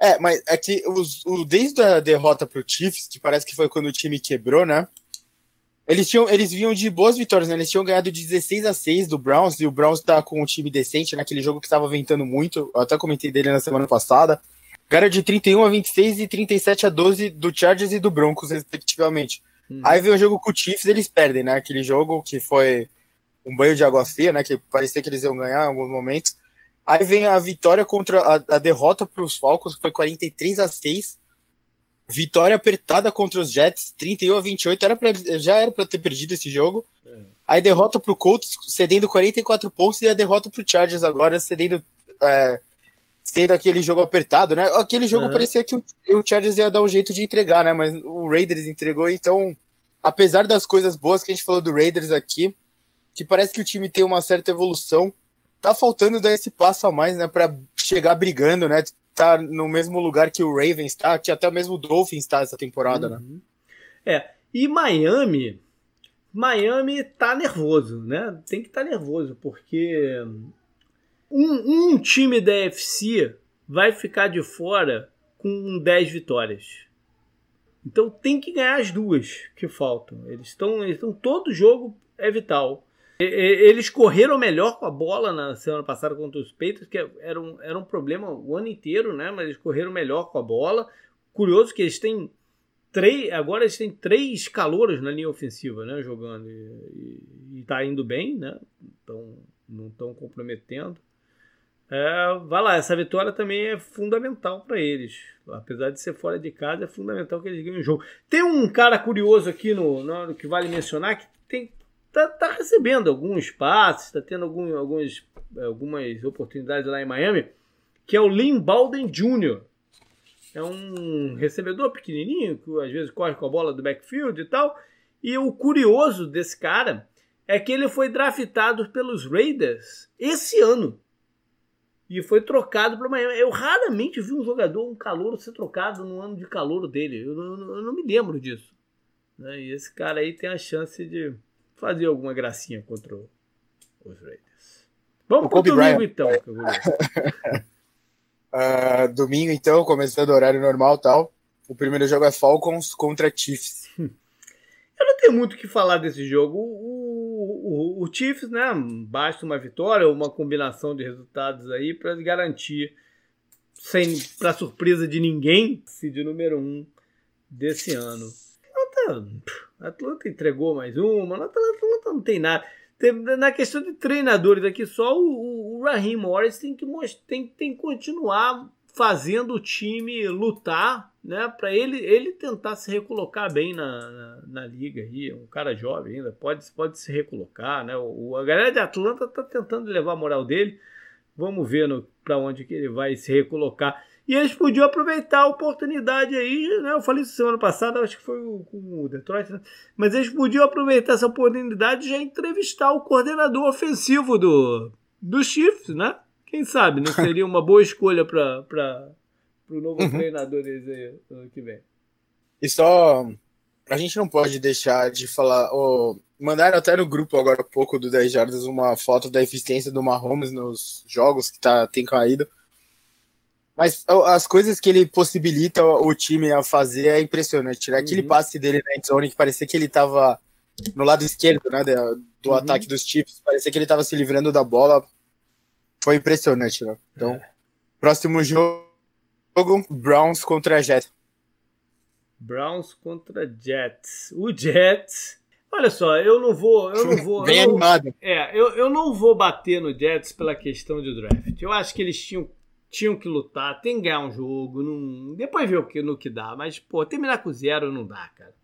B: É. é. mas é que os, o, desde a derrota pro Chiefs, que parece que foi quando o time quebrou, né? Eles, tinham, eles vinham de boas vitórias, né? Eles tinham ganhado de 16 a 6 do Browns, e o Browns tá com um time decente naquele jogo que estava ventando muito. Eu até comentei dele na semana passada. Ganharam de 31 a 26 e 37 a 12 do Chargers e do Broncos, respectivamente. Hum. Aí vem o jogo com o Chiefs, eles perdem, né? Aquele jogo que foi um banho de água fria, né? Que parecia que eles iam ganhar em alguns momentos. Aí vem a vitória contra a, a derrota para os Falcons, que foi 43 a 6 Vitória apertada contra os Jets, 31 a 28. Era pra, já era para ter perdido esse jogo. É. Aí derrota para o Colts, cedendo 44 pontos, e a derrota para o Chargers agora, cedendo. É, sendo aquele jogo apertado, né? Aquele jogo uhum. parecia que o, o Chargers ia dar um jeito de entregar, né? Mas o Raiders entregou, então, apesar das coisas boas que a gente falou do Raiders aqui, que parece que o time tem uma certa evolução, tá faltando dar esse passo a mais, né? Para chegar brigando, né? Tá no mesmo lugar que o Ravens tá, que até mesmo o Dolphins tá essa temporada, né? uhum.
A: né? É, e Miami Miami tá nervoso, né? Tem que estar tá nervoso, porque um, um time da FC vai ficar de fora com 10 vitórias. Então tem que ganhar as duas que faltam. Eles estão. Eles todo jogo é vital. Eles correram melhor com a bola na semana passada contra os Peitos, que era um, era um problema o ano inteiro, né? Mas eles correram melhor com a bola. Curioso que eles têm três. Agora eles têm três calouros na linha ofensiva, né? Jogando. E, e, e tá indo bem, né? Então não estão comprometendo. É, vai lá, essa vitória também é fundamental para eles. Apesar de ser fora de casa, é fundamental que eles ganhem o jogo. Tem um cara curioso aqui no, no que vale mencionar que tem, tá, tá recebendo alguns passes, está tendo algum, alguns, algumas oportunidades lá em Miami, que é o Lynn Jr. É um recebedor pequenininho, que às vezes corre com a bola do backfield e tal. E o curioso desse cara é que ele foi draftado pelos Raiders esse ano e foi trocado para Miami. Eu raramente vi um jogador, um calouro, ser trocado no ano de calouro dele. Eu, eu, eu não me lembro disso. Né? E esse cara aí tem a chance de fazer alguma gracinha contra os Raiders. Vamos para o domingo, Bryant. então.
B: uh, domingo, então, começando o horário normal tal. O primeiro jogo é Falcons contra Chiefs.
A: Eu não tenho muito o que falar desse jogo. O, o, o Chiefs, né? Basta uma vitória ou uma combinação de resultados aí para garantir, sem para surpresa de ninguém, se de número um desse ano. A Atlanta entregou mais uma, a Atlanta não tem nada. Na questão de treinadores aqui, só o, o Raheem Morris tem que, tem, tem que continuar fazendo o time lutar, né, para ele ele tentar se recolocar bem na, na, na, liga aí, um cara jovem ainda, pode, pode se recolocar, né? O, a galera de Atlanta tá tentando levar a moral dele. Vamos ver para onde que ele vai se recolocar. E eles podiam aproveitar a oportunidade aí, né? Eu falei isso semana passada, acho que foi com o Detroit, né? Mas eles podiam aproveitar essa oportunidade e já entrevistar o coordenador ofensivo do, do Chiefs, né? Quem sabe não seria uma boa escolha para o novo uhum. treinador deles aí ano que vem.
B: E só. A gente não pode deixar de falar. Oh, mandaram até no grupo agora há pouco do 10 Jardas uma foto da eficiência do Mahomes nos jogos que tá, tem caído. Mas as coisas que ele possibilita o time a fazer é impressionante. Né? Aquele uhum. passe dele na endzone que parecia que ele tava no lado esquerdo né, do uhum. ataque dos Chiefs, parecia que ele tava se livrando da bola foi impressionante, né? Então, é. próximo jogo, Browns contra Jets.
A: Browns contra Jets. O Jets. Olha só, eu não vou. Eu não vou.
B: Bem
A: eu
B: animado.
A: é, eu, eu não vou bater no Jets pela questão de draft. Eu acho que eles tinham, tinham que lutar, tem que ganhar um jogo. Não, depois ver o que, no que dá. Mas, pô, terminar com zero não dá, cara.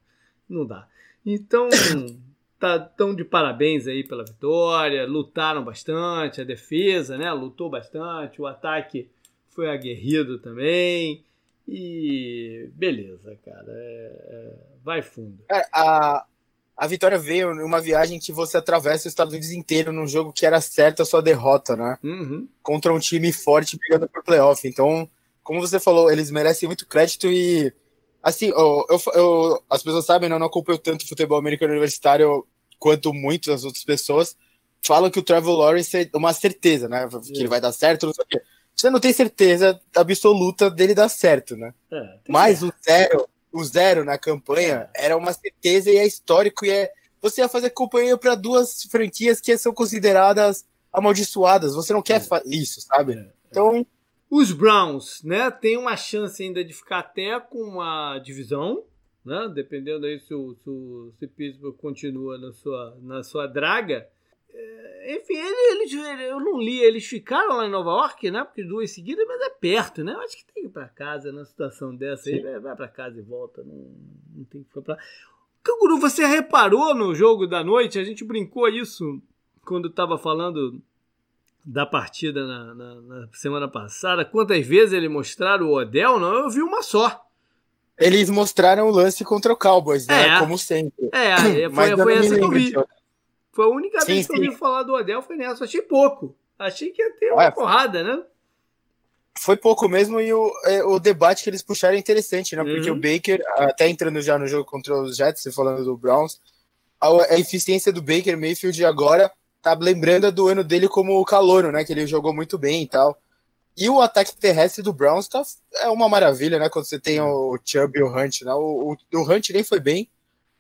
A: Não dá. Então, tá tão de parabéns aí pela vitória, lutaram bastante, a defesa, né, lutou bastante, o ataque foi aguerrido também. E beleza, cara, é, é, vai fundo.
B: É, a, a vitória veio numa viagem que você atravessa os Estados Unidos inteiro num jogo que era certo a sua derrota, né?
A: Uhum.
B: Contra um time forte brigando por playoff. Então, como você falou, eles merecem muito crédito e assim, eu, eu, eu, as pessoas sabem, né, eu não acompanho tanto futebol americano universitário quanto muitas outras pessoas. Falam que o Trevor Lawrence é uma certeza, né? Que ele vai dar certo, não sei o quê. Você não tem certeza absoluta dele dar certo, né? É, Mas o zero, o zero na campanha é. era uma certeza e é histórico e é. Você ia fazer companhia para duas franquias que são consideradas amaldiçoadas. Você não quer é. isso, sabe? É, é. Então
A: os Browns, né, tem uma chance ainda de ficar até com uma divisão, né, dependendo aí se o, se, o, se Pittsburgh continua na sua, na sua draga. É, enfim, eles, eu não li, eles ficaram lá em Nova York, né, porque duas seguidas, mas é perto, né, eu acho que tem que ir para casa numa situação dessa aí, vai, vai para casa e volta, não, não tem que ficar para Canguru, você reparou no jogo da noite? A gente brincou isso quando estava falando da partida na, na, na, semana passada, quantas vezes ele mostraram o Odell? Não, eu vi uma só.
B: Eles mostraram o lance contra o Cowboys, né? É. Como sempre.
A: É, foi, foi essa que eu vi. Foi a única sim, vez que sim. eu ouvi falar do Odell, foi nessa. Achei pouco. Achei que ia ter uma porrada, né?
B: Foi pouco mesmo e o, é, o debate que eles puxaram é interessante, né? Porque uhum. o Baker, até entrando já no jogo contra os Jets, falando do Browns, a, a eficiência do Baker Mayfield agora tá lembrando do ano dele como calouro, né? Que ele jogou muito bem e tal. E o ataque terrestre do Browns tá, é uma maravilha, né? Quando você tem o Chubb e o Hunt, né? O, o, o Hunt nem foi bem,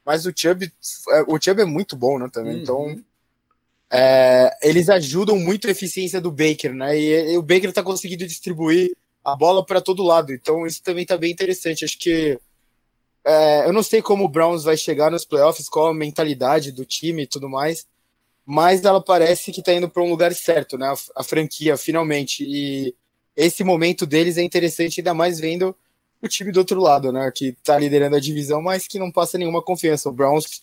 B: mas o Chubb, é, o Chubb é muito bom, né? Também. Uhum. Então, é, eles ajudam muito a eficiência do Baker, né? E, e o Baker tá conseguindo distribuir a bola para todo lado. Então, isso também tá bem interessante. Acho que é, eu não sei como o Browns vai chegar nos playoffs, qual a mentalidade do time e tudo mais, mas ela parece que está indo para um lugar certo, né? A, a, franquia, finalmente. E esse momento deles é interessante, ainda mais vendo o time do outro lado, né? Que está liderando a divisão, mas que não passa nenhuma confiança. O Browns.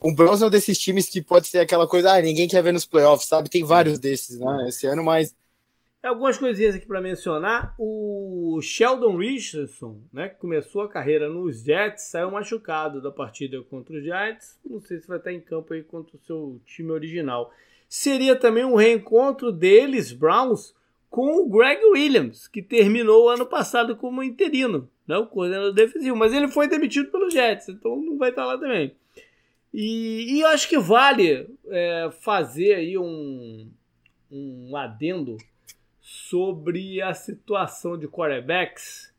B: O Browns é um desses times que pode ser aquela coisa, ah, ninguém quer ver nos playoffs, sabe? Tem vários desses, né? Esse ano, mas
A: Algumas coisinhas aqui para mencionar. O Sheldon Richardson, né, que começou a carreira nos Jets, saiu machucado da partida contra os Giants. Não sei se vai estar em campo aí contra o seu time original. Seria também um reencontro deles, Browns, com o Greg Williams, que terminou o ano passado como interino, né, o coordenador defensivo. Mas ele foi demitido pelos Jets, então não vai estar lá também. E, e eu acho que vale é, fazer aí um, um adendo sobre a situação de quarterbacks,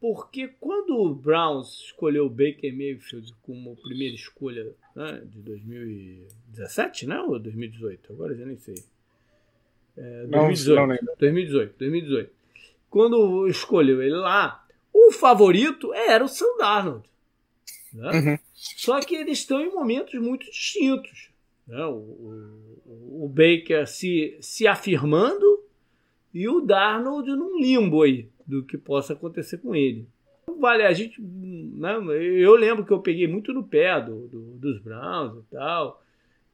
A: porque quando o Browns escolheu o Baker Mayfield como primeira escolha né, de 2017, né? Ou 2018? Agora já nem sei. É, 2018, não, não 2018, 2018. Quando escolheu ele lá, o favorito era o Sam Darnold. Né? Uhum. Só que eles estão em momentos muito distintos. Né? O, o, o Baker se, se afirmando e o Darnold num limbo aí do que possa acontecer com ele. Vale, a gente. Né, eu lembro que eu peguei muito no pé do, do, dos Browns e tal,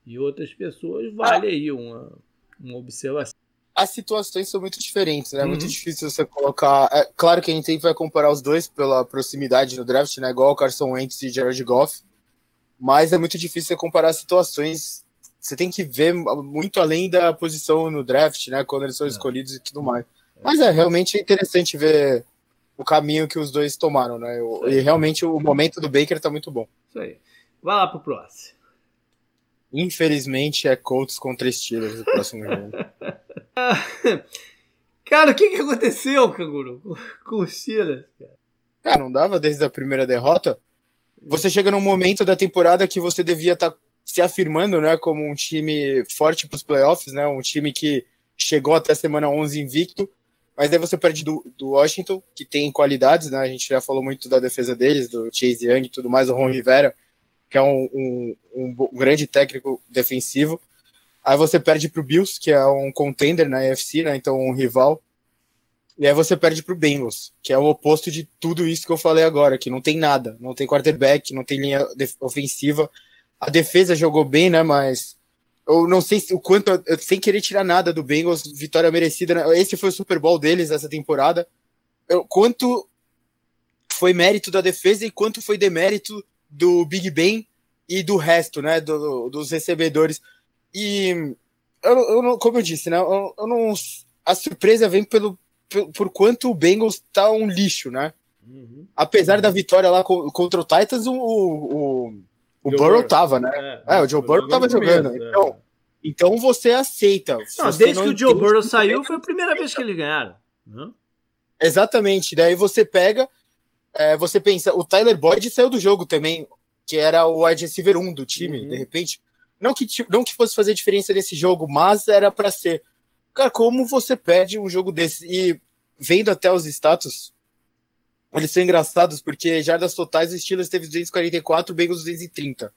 A: e outras pessoas, vale aí uma, uma observação.
B: As situações são muito diferentes, né? É muito uhum. difícil você colocar. É, claro que a gente vai comparar os dois pela proximidade no draft, né? Igual o Carson Wentz e Jared Goff. Mas é muito difícil você comparar situações você tem que ver muito além da posição no draft, né? Quando eles são é. escolhidos e tudo mais. Mas é realmente interessante ver o caminho que os dois tomaram, né? E realmente o momento do Baker tá muito bom.
A: Isso aí. Vai lá pro próximo.
B: Infelizmente é Colts contra Steelers o próximo jogo.
A: cara, o que, que aconteceu, Canguru, com os Steelers?
B: Cara, não dava desde a primeira derrota? Você chega num momento da temporada que você devia estar tá se afirmando né, como um time forte para os playoffs, né, um time que chegou até a semana 11 invicto, mas aí você perde do, do Washington, que tem qualidades, né, a gente já falou muito da defesa deles, do Chase Young e tudo mais, o Ron Rivera, que é um, um, um, grande técnico defensivo. Aí você perde para o Bills, que é um contender na AFC, né, então um rival. E aí você perde para o Bengals, que é o oposto de tudo isso que eu falei agora, que não tem nada, não tem quarterback, não tem linha ofensiva, a defesa jogou bem, né? Mas eu não sei se, o quanto, eu, sem querer tirar nada do Bengals, vitória merecida. Né? Esse foi o Super Bowl deles essa temporada. Eu, quanto foi mérito da defesa e quanto foi demérito do Big Ben e do resto, né? Do, dos recebedores. E eu, eu não, como eu disse, né? Eu, eu não, a surpresa vem pelo, por, por quanto o Bengals tá um lixo, né? Uhum. Apesar da vitória lá contra o Titans, o, o o Joe Burrow tava, né? É, é o Joe Burrow tava jogando. Mesmo, então, é. então você aceita.
A: Não,
B: você
A: desde não que o Joe Burrow saiu, foi a primeira vez que eles ganharam. Né?
B: Exatamente. Daí você pega, é, você pensa, o Tyler Boyd saiu do jogo também, que era o wide receiver 1 do time, uhum. de repente. Não que, não que fosse fazer diferença nesse jogo, mas era para ser. Cara, como você perde um jogo desse? E vendo até os status, eles são engraçados porque jardas totais o Steelers teve 244, o Bengals 230.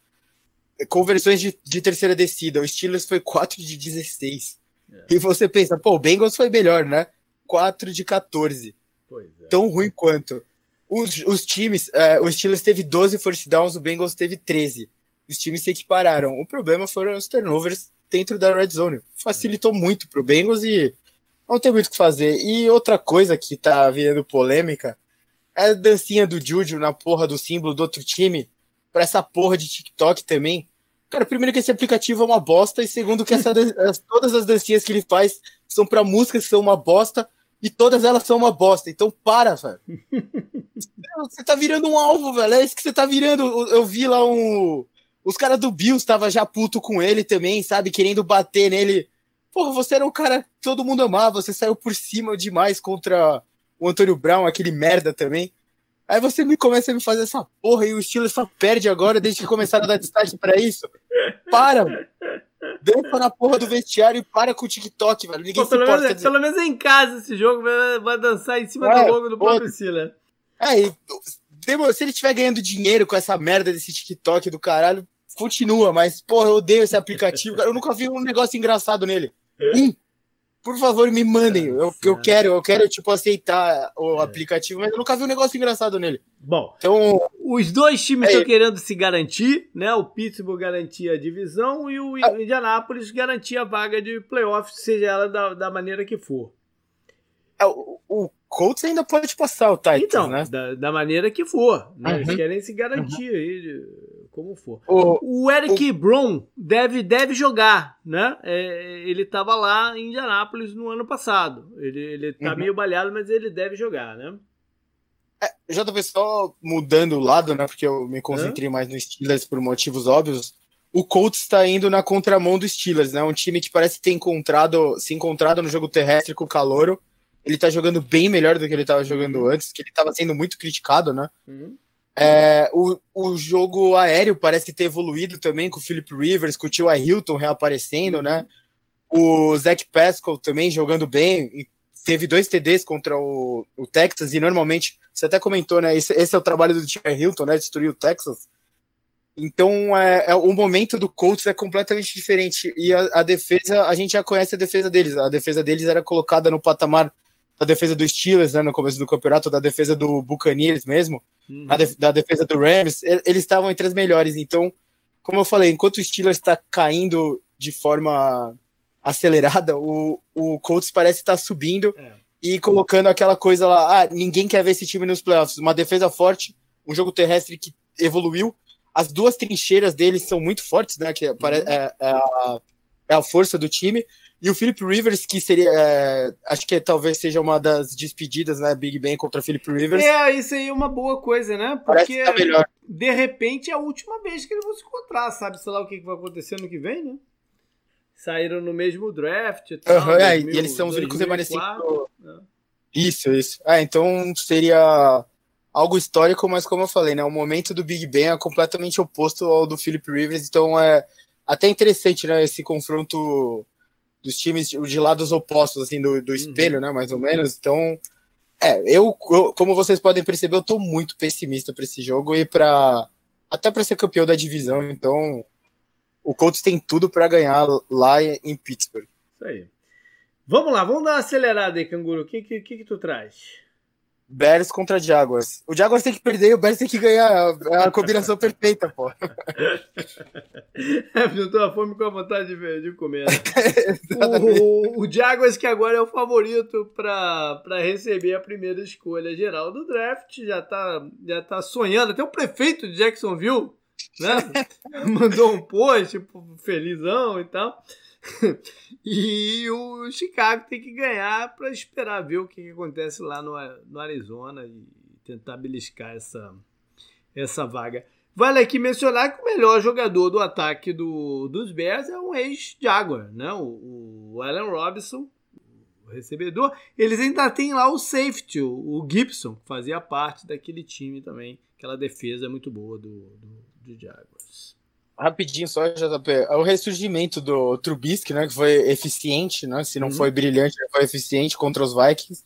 B: Conversões de, de terceira descida, o Steelers foi 4 de 16. É. E você pensa, pô, o Bengals foi melhor, né? 4 de 14. Pois é. Tão ruim quanto. Os, os times, é, o Steelers teve 12 force downs, o Bengals teve 13. Os times se equipararam. O problema foram os turnovers dentro da red zone. Facilitou muito pro Bengals e não tem muito o que fazer. E outra coisa que tá virando polêmica a dancinha do Juju na porra do símbolo do outro time pra essa porra de TikTok também. Cara, primeiro que esse aplicativo é uma bosta, e segundo que essa, todas as dancinhas que ele faz são pra músicas que são uma bosta, e todas elas são uma bosta. Então para, velho. Você tá virando um alvo, velho. É isso que você tá virando. Eu vi lá um, Os caras do Bills estavam já puto com ele também, sabe? Querendo bater nele. Porra, você era um cara que todo mundo amava, você saiu por cima demais contra o Antônio Brown, aquele merda também. Aí você me começa a me fazer essa porra e o Steelers só perde agora desde que começaram a dar destaque pra isso. Para, mano. Dança na porra do vestiário e para com o TikTok, velho. Ninguém Pô,
A: se
B: importa.
A: Menos, pelo menos é em casa esse jogo, vai, vai dançar em cima é, do logo do próprio Steelers.
B: É, e, se ele estiver ganhando dinheiro com essa merda desse TikTok do caralho, continua, mas, porra, eu odeio esse aplicativo. Eu nunca vi um negócio engraçado nele. Um. Por favor, me mandem. Eu, eu quero, eu quero, tipo, aceitar o é. aplicativo, mas eu nunca vi um negócio engraçado nele.
A: Bom, então, os dois times estão é. querendo se garantir, né? O Pittsburgh garantir a divisão e o ah. Indianapolis garantir a vaga de playoff, seja ela da, da maneira que for.
B: É, o, o Colts ainda pode passar o Titans,
A: então,
B: né?
A: Da, da maneira que for. Né? Uhum. Eles querem se garantir uhum. aí como for. O, o Eric o... Brown deve, deve jogar, né? É, ele estava lá em Indianápolis no ano passado. Ele, ele tá uhum. meio balhado, mas ele deve jogar, né?
B: É, já tô só mudando o lado, né? Porque eu me concentrei mais no Steelers por motivos óbvios. O Colts está indo na contramão do Steelers, né? Um time que parece ter encontrado, se encontrado no jogo terrestre com o Calouro. Ele tá jogando bem melhor do que ele estava jogando antes, que ele estava sendo muito criticado, né? Uhum. É, o, o jogo aéreo parece ter evoluído também com o Philip Rivers, com o T.Y. Hilton reaparecendo, né? O Zach Pascal também jogando bem. Teve dois TDs contra o, o Texas e normalmente, você até comentou, né? Esse, esse é o trabalho do T.Y. Hilton, né? Destruir o Texas. Então, é, é, o momento do Colts é completamente diferente. E a, a, defesa, a gente já conhece a defesa deles. A defesa deles era colocada no patamar da defesa dos Steelers, né, no começo do campeonato, da defesa do Buccaneers mesmo, uhum. def da defesa do Rams, eles estavam entre as melhores. Então, como eu falei, enquanto o Steelers está caindo de forma acelerada, o, o Colts parece estar tá subindo é. e colocando aquela coisa lá, ah, ninguém quer ver esse time nos playoffs. Uma defesa forte, um jogo terrestre que evoluiu, as duas trincheiras deles são muito fortes, né, que uhum. é, é, a, é a força do time, e o Philip Rivers, que seria. É, acho que talvez seja uma das despedidas, né? Big Ben contra Philip Rivers.
A: É, isso aí é uma boa coisa, né? Porque tá de repente é a última vez que eles vão se encontrar, sabe? Sei lá o que vai acontecer no que vem, né? Saíram no mesmo draft e tal.
B: Uhum, 2000, é, e eles são os únicos remanescentes. Né? Isso, isso. Ah, então seria algo histórico, mas como eu falei, né? O momento do Big Ben é completamente oposto ao do Philip Rivers, então é até interessante, né? Esse confronto dos times de lados opostos, assim, do, do uhum. espelho, uhum. né, mais ou menos. Então, é, eu, eu, como vocês podem perceber, eu tô muito pessimista para esse jogo e para até para ser campeão da divisão. Então, o Colts tem tudo para ganhar lá em Pittsburgh.
A: Isso aí. Vamos lá, vamos dar uma acelerada aí, Canguru. O que, que, que, que tu traz?
B: Bears contra Jaguars. O Jaguars tem que perder e o Bears tem que ganhar. É a combinação perfeita, pô.
A: É, juntou a fome com a vontade de, de comer. Né? o, o Jaguars, que agora é o favorito para receber a primeira escolha geral do draft, já tá, já tá sonhando. Até o prefeito de Jacksonville né? mandou um post, tipo, felizão e tal. e o Chicago tem que ganhar para esperar ver o que, que acontece lá no, no, Arizona e tentar beliscar essa, essa vaga. Vale aqui mencionar que o melhor jogador do ataque do, dos Bears é um ex-Jaguar, né? o, o Allen Robinson, o recebedor. Eles ainda têm lá o safety, o, o Gibson, que fazia parte daquele time também, aquela defesa muito boa do, do, do Jaguars.
B: Rapidinho só, JP. É o ressurgimento do Trubisky, né? Que foi eficiente, né? Se não uhum. foi brilhante, foi eficiente contra os Vikings.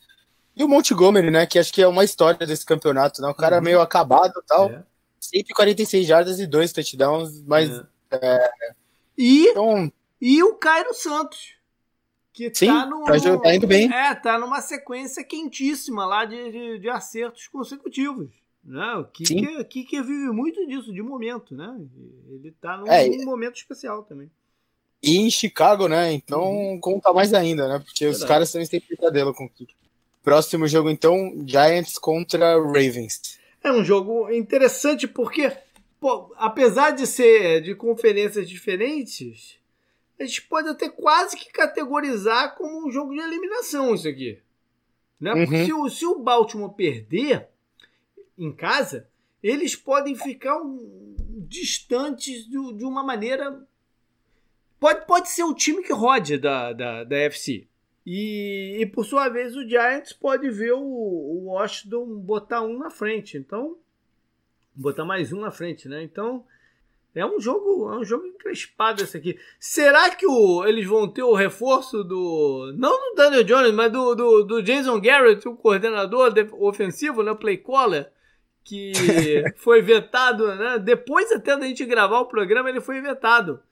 B: E o Montgomery, né? Que acho que é uma história desse campeonato, né? O cara uhum. meio acabado e tal. É. 146 jardas e dois touchdowns, mas. É. É...
A: E, então... e o Cairo Santos. Que
B: Sim, tá, no, tá, tá indo bem.
A: É, tá numa sequência quentíssima lá de, de, de acertos consecutivos. Né? O Kicker, Kicker vive muito disso, de momento, né? Ele tá num, é, momento especial também.
B: E em Chicago, né? Então uhum. conta mais ainda, né? Porque Verdade. os caras também têm pesadelo com o Kicker. Próximo jogo, então, Giants contra Ravens.
A: É um jogo interessante porque, pô, apesar de ser de conferências diferentes, a gente pode até quase que categorizar como um jogo de eliminação isso aqui. Né? Porque uhum. se, o, se o Baltimore perder, em casa, eles podem ficar um, distantes de, uma maneira. Pode, pode ser o time que rode da, da, da FC. E, e, por sua vez o Giants pode ver o, o Washington botar um na frente. Então, botar mais um na frente, né? Então, é um jogo, é um jogo encrespado esse aqui. Será que o, eles vão ter o reforço do. Não do Daniel Jones, mas do, do, do Jason Garrett, o coordenador ofensivo, né? Play caller, que foi vetado, né? Depois até da gente gravar o programa, ele foi vetado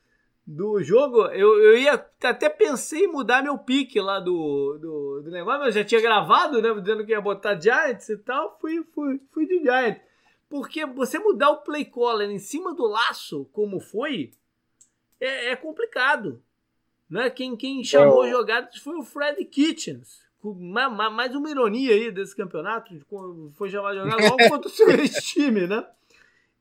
A: do jogo. Eu, eu ia até pensei em mudar meu pique lá do, do, do negócio, mas eu já tinha gravado, né? Dizendo que ia botar Giants e tal. Fui, fui, fui de Giants. Porque você mudar o play caller em cima do laço, como foi, é, é complicado. Né? Quem, quem chamou é. jogadas foi o Fred Kitchens. Mais uma ironia aí desse campeonato, foi jogar logo contra o seu ex-time, né?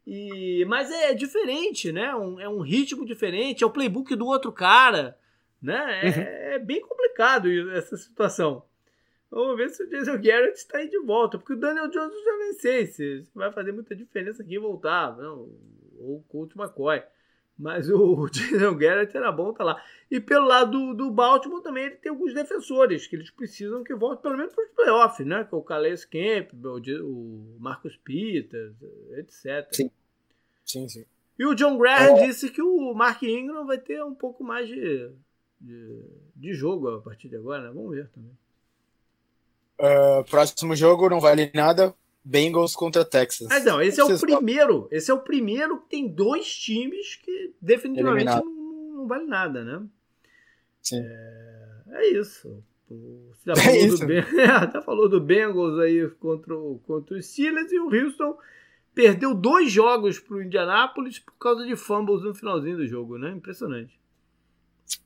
A: E, mas é diferente, né? Um, é um ritmo diferente, é o playbook do outro cara, né? É, uhum. é bem complicado essa situação. Vamos ver se o Jason Garrett está aí de volta. Porque o Daniel Jones eu já nem sei se vai fazer muita diferença aqui voltar. Não, ou o Colt McCoy. Mas o Jason Garrett era bom tá lá. E pelo lado do, do Baltimore também ele tem alguns defensores que eles precisam que voltem pelo menos para os playoffs, né? Que é o Calais Camp, o Marcus Peters, etc.
B: Sim. Sim, sim.
A: E o John Graham é. disse que o Mark Ingram vai ter um pouco mais de, de, de jogo a partir de agora, né? Vamos ver também.
B: Uh, próximo jogo não vale nada. Bengals contra Texas.
A: Mas não, esse é o primeiro. Esse é o primeiro que tem dois times que definitivamente não, não, vale nada, né?
B: Sim.
A: É, é isso. Você já falou, é isso. Do ben... já falou do Bengals aí contra, o, contra os Steelers e o Houston perdeu dois jogos para o Indianapolis por causa de fumbles no finalzinho do jogo, né? Impressionante.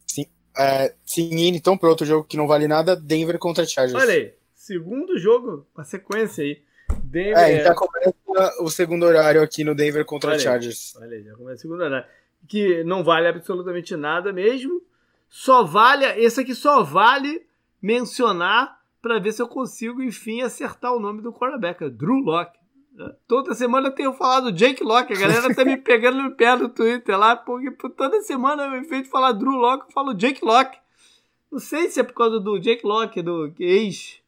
B: Sim. É, sim, então para outro jogo que não vale nada, Denver contra Chargers.
A: Olha aí. Segundo jogo, uma sequência aí.
B: Denver... É, já começa o segundo horário aqui no Denver contra olha Chargers.
A: olha aí, já começa o segundo horário. Que não vale absolutamente nada mesmo. Só vale, esse aqui só vale mencionar para ver se eu consigo, enfim, acertar o nome do quarterback, Drew Locke. Toda semana eu tenho falado Jake Locke, a galera tá me pegando no pé do Twitter lá, porque toda semana, em vez de falar Drew Locke, eu falo Jake Locke. Não sei se é por causa do Jake Locke, do ex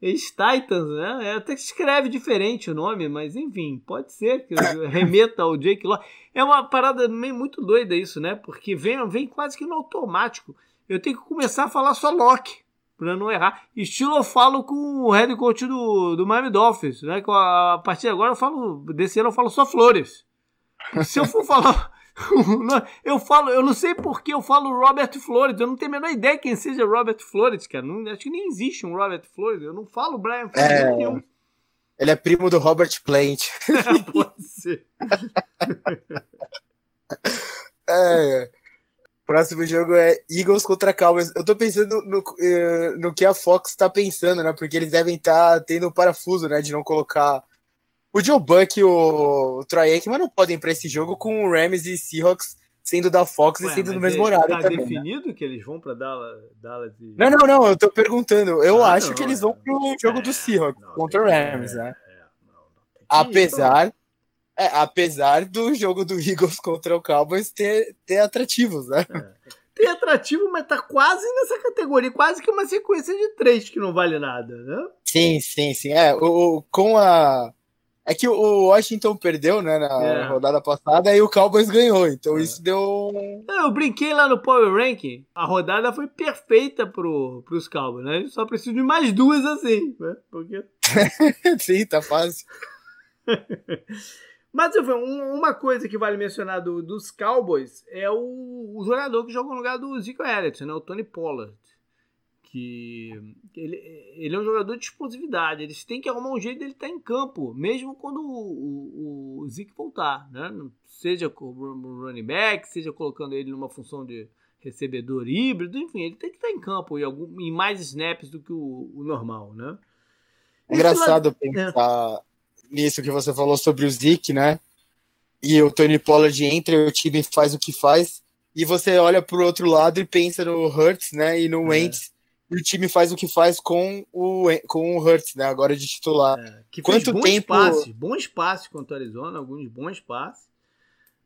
A: Ex-Titans, né? É, até que escreve diferente o nome, mas enfim, pode ser que remeta ao Jake Locke. É uma parada meio muito doida isso, né? Porque vem, vem quase que no automático. Eu tenho que começar a falar só Locke, pra não errar. Estilo eu falo com o head coach do, do Miami Dolphins, né? Que a partir de agora eu falo, desse ano eu falo só Flores. Se eu for falar eu falo, eu não sei por que eu falo Robert Flores. Eu não tenho a menor ideia quem seja Robert Flores, cara. Não, acho que nem existe um Robert Flores. Eu não falo Brian Flores
B: é, nenhum. Ele é primo do Robert Plant.
A: Pode ser.
B: é. Próximo jogo é Eagles contra Cowboys. Eu tô pensando no, no, eh, no que a Fox tá pensando, né? Porque eles devem estar tá tendo um parafuso, né? De não colocar o Joe Buck e o, o Troy Aikman não podem ir para esse jogo com o Rams e Seahawks sendo da Fox Ué, e sendo no mesmo horário tá também.
A: Tá definido né? que eles vão para Dallas, Dallas e...
B: Não, não, não, eu tô perguntando. Eu ah, acho não, que eles vão pro é, jogo do Seahawks não, contra o Rams, né? É, apesar, é, apesar do jogo do Eagles contra o Cowboys ter, ter atrativos, né?
A: É. Tem atrativo, mas tá quase nessa categoria, quase que uma sequência de três que não vale nada, né?
B: Sim, sim, sim. É, o, com a é que o Washington perdeu, né, na é. rodada passada e o Cowboys ganhou, então é. isso deu.
A: Eu brinquei lá no Power Ranking. A rodada foi perfeita pro, pros Cowboys, né? Só preciso de mais duas assim, né? Porque.
B: Sim, tá fácil.
A: Mas uma coisa que vale mencionar do, dos Cowboys é o, o, jogador que joga no lugar do Zico Elliott, né? O Tony Pollard que ele, ele é um jogador de explosividade. Eles têm que arrumar um jeito dele estar em campo, mesmo quando o, o, o Zeke voltar, né? Seja com o running back, seja colocando ele numa função de recebedor híbrido, enfim, ele tem que estar em campo em, algum, em mais snaps do que o, o normal, né?
B: É engraçado pensar é. nisso que você falou sobre o Zeke, né? E o Tony Pollard entra e o time faz o que faz. E você olha pro outro lado e pensa no Hurts, né? E no é. E o time faz o que faz com o, com o Hurts, né? Agora de titular. É,
A: que Quanto bons tempo... passes, bons passes contra o Arizona, alguns bons passes.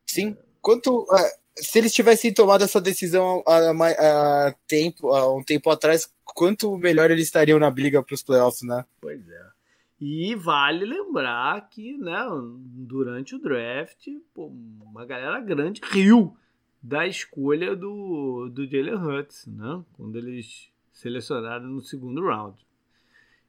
B: Sim. Quanto. É, se eles tivessem tomado essa decisão há, há, tempo, há um tempo atrás, quanto melhor eles estariam na briga para os playoffs, né?
A: Pois é. E vale lembrar que, né, durante o draft, pô, uma galera grande riu da escolha do, do Jalen Hurts, né? Quando eles selecionaram no segundo round.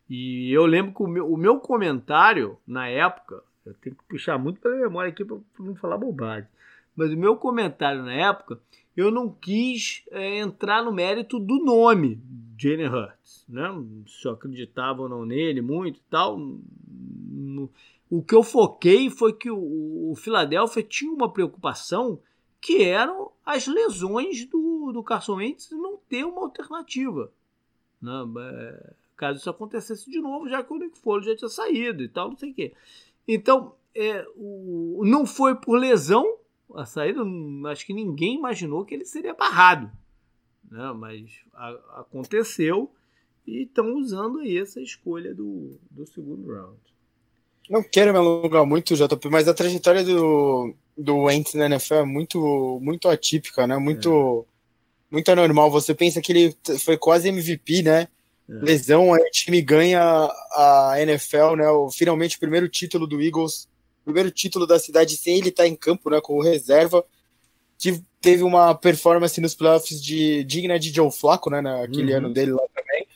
A: E eu lembro que o meu, o meu comentário na época, eu tenho que puxar muito pela memória aqui para não falar bobagem, mas o meu comentário na época, eu não quis é, entrar no mérito do nome Jalen Hurts, né? Se eu acreditava ou não nele muito e tal. O que eu foquei foi que o, o Philadelphia tinha uma preocupação que eram as lesões do, do Carson Wentz não ter uma alternativa. É, caso isso acontecesse de novo, já que o Nick Foley já tinha saído e tal, não sei o quê. Então, é, o, não foi por lesão a saída, acho que ninguém imaginou que ele seria barrado. Né? Mas a, aconteceu e estão usando aí essa escolha do, do segundo round.
B: Não quero me alongar muito, JP, mas a trajetória do, do Wentz na NFL é muito, muito atípica, né? Muito, é. Muito anormal. Você pensa que ele foi quase MVP, né? É. Lesão, aí o time ganha a NFL, né? O, finalmente o primeiro título do Eagles, primeiro título da cidade sem ele estar tá em campo, né? Com reserva. Que teve uma performance nos playoffs de, digna de Joe Flacco, né? Naquele uhum. ano dele lá também.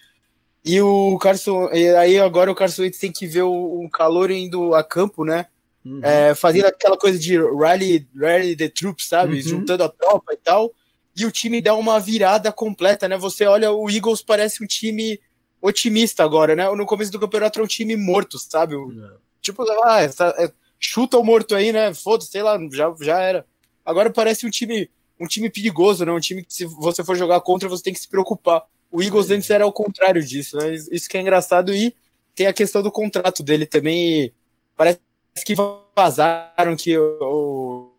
B: E o Carson, e aí agora o Carson Wentz tem que ver o, o calor indo a campo, né? Uhum. É, fazendo aquela coisa de rally, rally the troops, sabe? Uhum. Juntando a tropa e tal. E o time dá uma virada completa, né? Você olha, o Eagles parece um time otimista agora, né? No começo do campeonato era um time morto, sabe? Uhum. Tipo, ah, essa, é, chuta o morto aí, né? Foda-se, sei lá, já, já era. Agora parece um time um time perigoso, né? Um time que se você for jogar contra, você tem que se preocupar. O Eagles antes era o contrário disso, né? Isso que é engraçado. E tem a questão do contrato dele também. Parece que vazaram que o,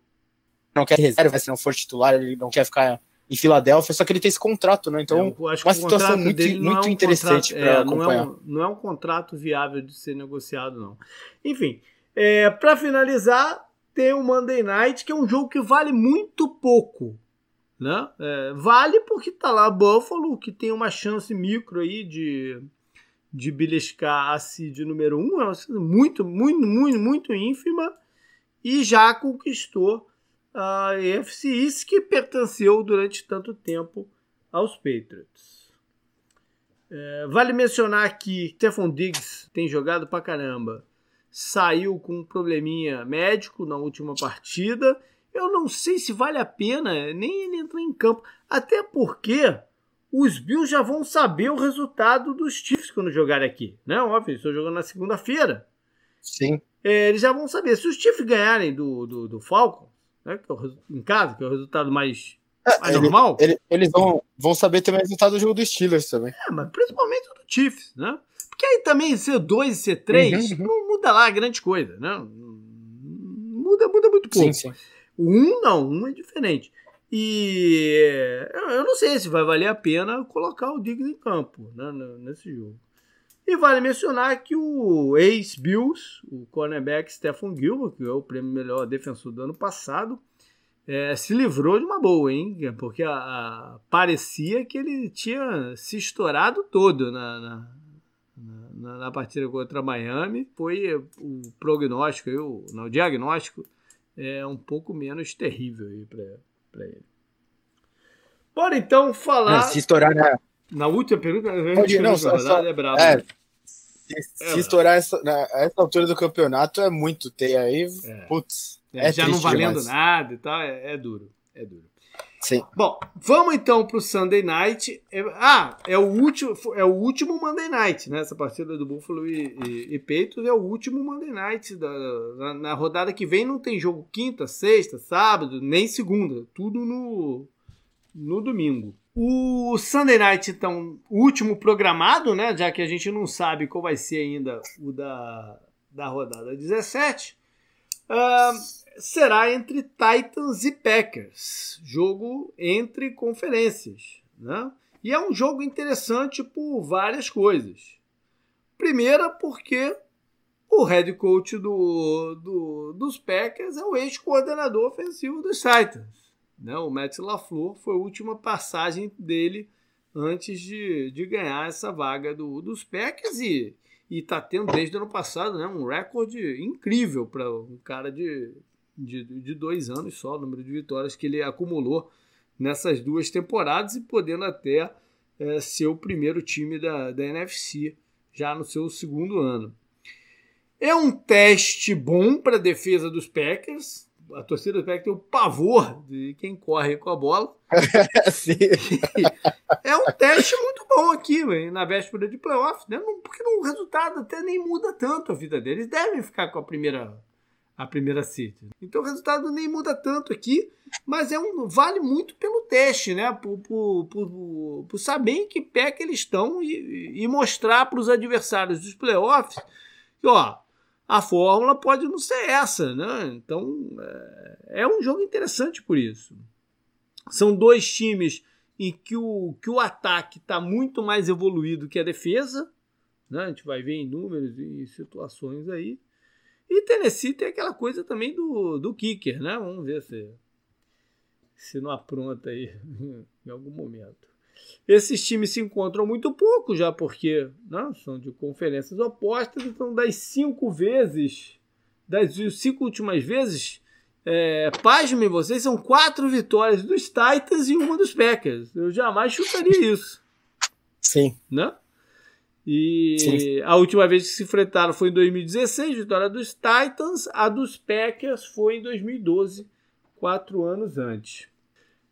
B: não quer reserva, se não for titular, ele não quer ficar em Filadélfia, só que ele tem esse contrato, né? Então, uma situação muito, muito é um interessante para é, acompanhar.
A: Não é, um, não é um contrato viável de ser negociado, não. Enfim, é, para finalizar, tem o Monday Night, que é um jogo que vale muito pouco. Né? É, vale porque tá lá Buffalo, que tem uma chance micro aí de de beliscar a seed número 1, um, é uma muito, muito, muito, muito ínfima, e já conquistou a AFC East, que pertenceu durante tanto tempo aos Patriots. É, vale mencionar que Stephon Diggs tem jogado pra caramba. Saiu com um probleminha médico na última partida. Eu não sei se vale a pena nem ele entrar em campo. Até porque os Bills já vão saber o resultado dos Chiefs quando jogarem aqui. Né? Óbvio, estou jogando na segunda-feira.
B: Sim.
A: É, eles já vão saber. Se os Chiefs ganharem do, do, do Falcons, né, é o, em casa, que é o resultado mais, é, mais ele, normal.
B: Ele, eles vão, vão saber também o resultado do jogo dos Steelers também.
A: É, mas principalmente do Chiefs, né? Porque aí também C2 e C3 uhum, uhum. não muda lá grande coisa, né? Muda, muda muito pouco. Sim, sim. O 1 não, um é diferente. E eu não sei se vai valer a pena colocar o Diggs em campo né, nesse jogo. E vale mencionar que o ex-Bills, o cornerback Stephen Gilbert, que é o prêmio melhor defensor do ano passado, é, se livrou de uma boa, hein? Porque a, a, parecia que ele tinha se estourado todo na, na, na, na partida contra Miami. Foi o prognóstico, o, não, o diagnóstico é um pouco menos terrível para ele. Bora então falar.
B: se estourar na.
A: Na última pergunta, Pode,
B: não, só, só, é brabo. É, se, é, se estourar essa, na, essa altura do campeonato é muito ter aí. É. Putz.
A: É, é já não valendo demais. nada e tal, é, é duro. É duro.
B: Sim.
A: Bom, vamos então para o Sunday Night. É, ah, é o último, é o último Monday Night, né? Essa partida do Buffalo e, e, e Peitos é o último Monday Night da, na, na, rodada que vem. Não tem jogo quinta, sexta, sábado, nem segunda, tudo no no domingo. O Sunday Night, então, o último programado, né? Já que a gente não sabe qual vai ser ainda o da, da rodada 17. Uh, será entre Titans e Packers, jogo entre conferências, né? E é um jogo interessante por várias coisas. Primeira, porque o head coach do, do, dos Packers é o ex-coordenador ofensivo dos Titans. Né? O Matt LaFleur foi a última passagem dele antes de, de ganhar essa vaga do, dos Packers e está tendo desde o ano passado né, um recorde incrível para um cara de, de, de dois anos só, o número de vitórias que ele acumulou nessas duas temporadas e podendo até é, ser o primeiro time da, da NFC já no seu segundo ano. É um teste bom para a defesa dos Packers. A torcida dos Packers tem o pavor de quem corre com a bola. é um teste muito bom aqui, véio, na véspera de playoff, né? porque o resultado até nem muda tanto a vida deles. Devem ficar com a primeira a primeira seed. Então o resultado nem muda tanto aqui, mas é um vale muito pelo teste, né? Por, por, por, por saber em que pé que eles estão e, e mostrar para os adversários dos playoffs que, ó, a fórmula pode não ser essa, né? Então é, é um jogo interessante por isso. São dois times em que o, que o ataque está muito mais evoluído que a defesa. Né? A gente vai ver em números e situações aí. E Tennessee tem aquela coisa também do, do kicker, né? Vamos ver se, se não apronta aí em algum momento. Esses times se encontram muito pouco já, porque né, são de conferências opostas, então das cinco vezes, das cinco últimas vezes, é, pasmem vocês, são quatro vitórias dos Titans e uma dos Packers. Eu jamais chutaria isso.
B: Sim.
A: Né? E Sim. a última vez que se enfrentaram foi em 2016, vitória dos Titans. A dos Packers foi em 2012, quatro anos antes.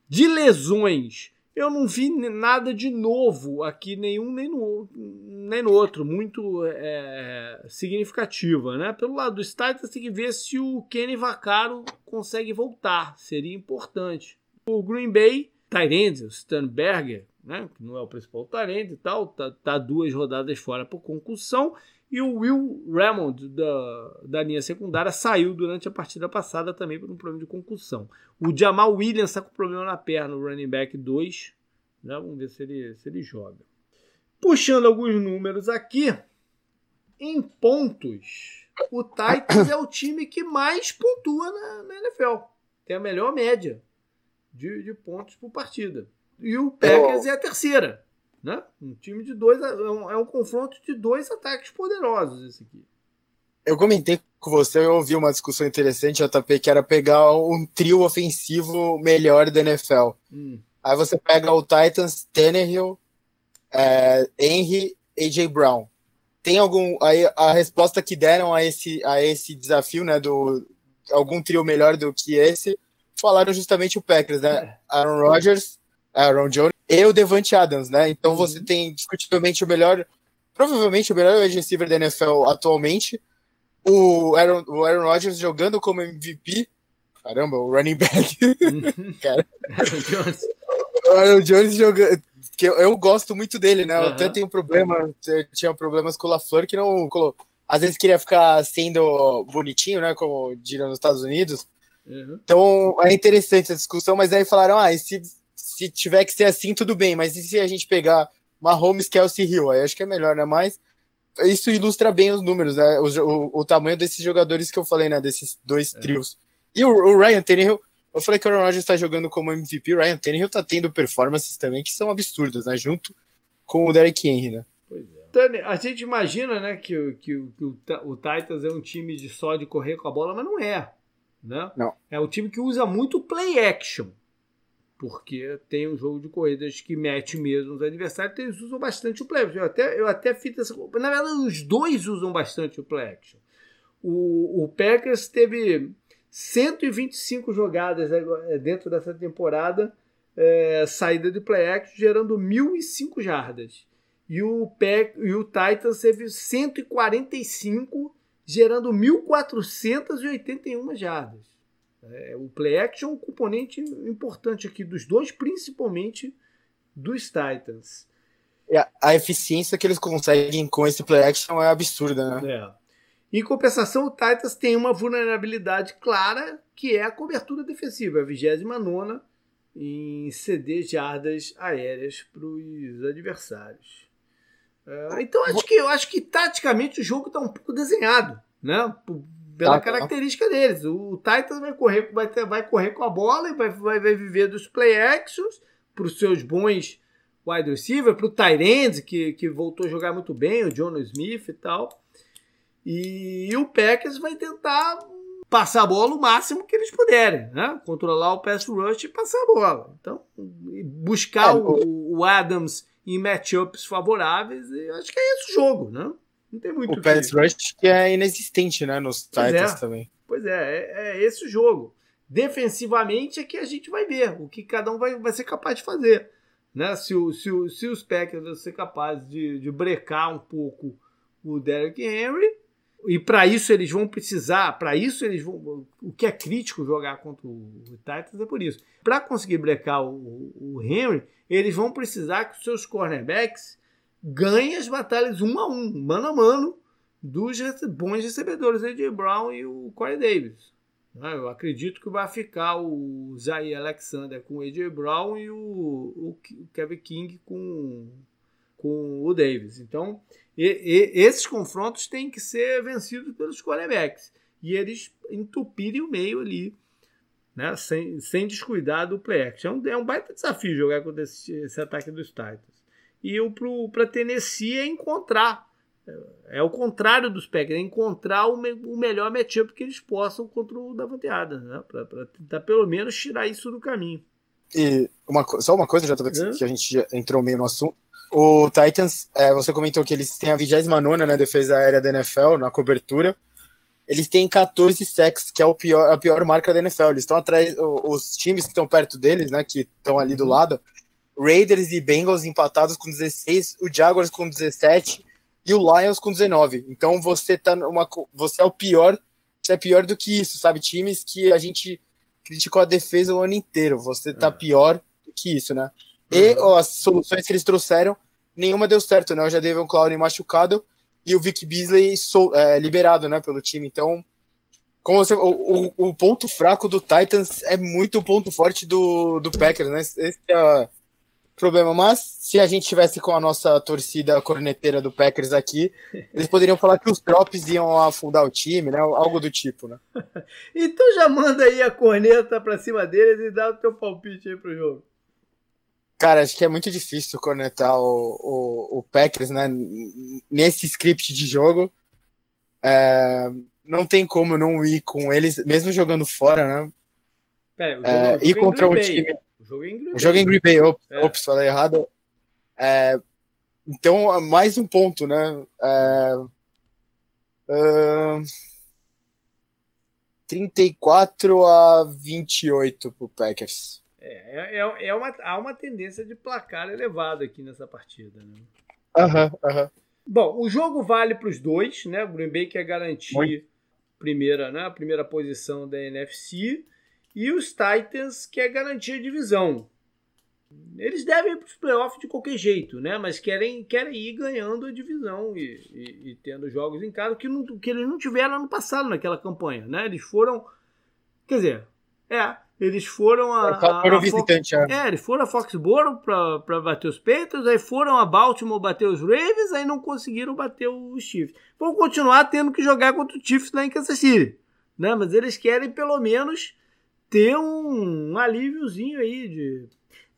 A: De lesões, eu não vi nada de novo aqui, nenhum nem no, nem no outro, muito é, significativa. Né? Pelo lado dos Titans, tem que ver se o Kenny Vaccaro consegue voltar, seria importante. O Green Bay, Tyrande, o Stanberger, né? que não é o principal talento e tal, tá, tá duas rodadas fora por concussão. E o Will Raymond, da, da linha secundária, saiu durante a partida passada também por um problema de concussão. O Jamal Williams está com problema na perna, o running back 2. Né? Vamos ver se ele, se ele joga. Puxando alguns números aqui, em pontos, o Titans é o time que mais pontua na, na NFL. Tem a melhor média de, de pontos por partida. E o Packers é a terceira. Né? Um time de dois. É um, é um confronto de dois ataques poderosos esse aqui.
B: Eu comentei com você, eu ouvi uma discussão interessante, JP, que era pegar um trio ofensivo melhor da NFL. Hum. Aí você pega o Titans, Tannehill, é, Henry, AJ Brown. Tem algum. Aí a resposta que deram a esse, a esse desafio, né? Do algum trio melhor do que esse, falaram justamente o Packers, né? É. Aaron Rodgers, Aaron Jones e o Devante Adams, né? Então uhum. você tem discutivelmente o melhor, provavelmente o melhor wide receiver da NFL atualmente. O Aaron, o Aaron Rodgers jogando como MVP. Caramba, o running back. Uhum. Cara. Aaron Jones. O Aaron Jones jogando. Que eu, eu, gosto muito dele, né? Eu uhum. até tenho problema, tinha problemas com o LaFleur que não. Às vezes queria ficar sendo bonitinho, né? Como diriam nos Estados Unidos. Uhum. Então é interessante a discussão, mas aí falaram: ah, e se se tiver que ser assim, tudo bem, mas e se a gente pegar Mahomes, Kelsey Hill? Aí acho que é melhor, né? Mas isso ilustra bem os números, né? O, o, o tamanho desses jogadores que eu falei, né? Desses dois é. trios. E o, o, Ryan Tannehill, eu falei que o Aaron Rodgers está jogando como MVP, o Ryan Tannehill tá tendo performances também que são absurdas, né? Junto com o Derek Henry, né?
A: Pois é. A gente imagina, né, que, que, que o, o Titans é um time de só de correr com a bola, mas não é. Né?
B: Não.
A: É um time que usa muito play action porque tem um jogo de corridas que mete mesmo os adversários, eles usam bastante o play action. Eu até, eu até fiz essa. Na verdade, os dois usam bastante o play action. O, o Packers teve 125 jogadas é, dentro dessa temporada, é, saída de play action, gerando 1.005 jardas. E o, Pack, e o Titans teve 145, gerando 1.481 jardas. É, o play action é um componente importante aqui dos dois, principalmente dos Titans.
B: É, a eficiência que eles conseguem com esse play action é absurda, né?
A: É. Em compensação, o Titans tem uma vulnerabilidade clara, que é a cobertura defensiva, a 29 em ceder jardas aéreas para os adversários. Uh, então acho que eu acho que taticamente o jogo está um pouco desenhado, né? Pela tá, tá. característica tá. deles. O Titans vai correr, vai, ter, vai correr com a bola e vai, vai, vai viver dos play actions para os seus bons wide receiver, para o Tyrande, que, que voltou a jogar muito bem, o John Smith e tal. E, e o Packers vai tentar passar a bola o máximo que eles puderem, né? Controlar o pass rush e passar a bola. Então, buscar é, o, o, Adams em matchups favoráveis, eu acho que é esse o jogo, né? Não tem muito
B: O pass rush que é inexistente, né, nos Titans
A: é,
B: também.
A: Pois é, é, é, esse o jogo. Defensivamente é que a gente vai ver o que cada um vai, vai ser capaz de fazer. Né? Se, o, se, o, se os Packers vão ser capazes de, de brecar um pouco o Derrick Henry, e para isso eles vão precisar, para isso eles vão. O que é crítico jogar contra o Titans é por isso. Para conseguir brecar o, o, Henry, eles vão precisar que os seus cornerbacks ganhem as batalhas um a um, mano a mano, dos bons recebedores, AJ Brown e o Corey Davis. Né? Eu acredito que vai ficar o Zay Alexander com o AJ Brown e o, o Kevin King com, com o Davis. Então, e, e, esses confrontos têm que ser vencidos pelos quarterbacks. E eles entupirem o meio ali, né? sem, sem descuidar do play action. É um, é um baita desafio jogar contra esse, esse ataque dos Titans. E para Tennessee é encontrar. É, é o contrário dos Packers, é encontrar o, me, o melhor matchup que eles possam contra o Davante Adams, né? para tentar pelo menos tirar isso do caminho.
B: E uma, só uma coisa, já é. que a gente entrou meio no assunto. O Titans, é, você comentou que eles têm a 29 né, defesa aérea da NFL na cobertura. Eles têm 14 sacks, que é o pior, a pior marca da NFL. Eles estão atrás, os times que estão perto deles, né, que estão ali do uhum. lado, Raiders e Bengals empatados com 16, o Jaguars com 17 e o Lions com 19. Então você tá numa, você é o pior, você é pior do que isso, sabe? Times que a gente criticou a defesa o ano inteiro. Você tá é. pior do que isso, né? E uhum. ó, as soluções que eles trouxeram, nenhuma deu certo, né? O Jadavion Clowney machucado e o Vic Beasley sol, é, liberado, né, pelo time. Então, como você, o, o, o, ponto fraco do Titans é muito o ponto forte do, do Packers, né? Esse é problema. Mas, se a gente tivesse com a nossa torcida corneteira do Packers aqui, eles poderiam falar que os drops iam afundar o time, né? Algo do tipo, né?
A: então já manda aí a corneta pra cima deles e dá o teu palpite aí pro jogo.
B: Cara, acho que é muito difícil conectar o, o, o Packers né, nesse script de jogo. É, não tem como não ir com eles, mesmo jogando fora, né? Pera, é, ir contra um time. Jogo é em Green Bay. O jogo é em Green Bay. Ops, é. ops falei errado. É, então, mais um ponto, né? É, uh, 34 a 28 pro Packers.
A: É, é, é, é uma, há uma tendência de placar elevado aqui nessa partida. Né?
B: Aham, uhum, aham. Uhum.
A: Bom, o jogo vale para os dois, né? O Green Bay quer garantir primeira, né? a primeira posição da NFC e os Titans quer garantir a divisão. Eles devem ir para os playoffs de qualquer jeito, né? Mas querem, querem ir ganhando a divisão e, e, e tendo jogos em casa que, não, que eles não tiveram ano passado naquela campanha, né? Eles foram. Quer dizer, é, eles foram a. a
B: visitante,
A: Fox, é. é. eles foram a Foxborough para bater os Patriots, aí foram a Baltimore bater os Ravens, aí não conseguiram bater os Chiefs. Vão continuar tendo que jogar contra o Chiefs lá em Kansas City. Né? Mas eles querem pelo menos ter um, um alíviozinho aí de.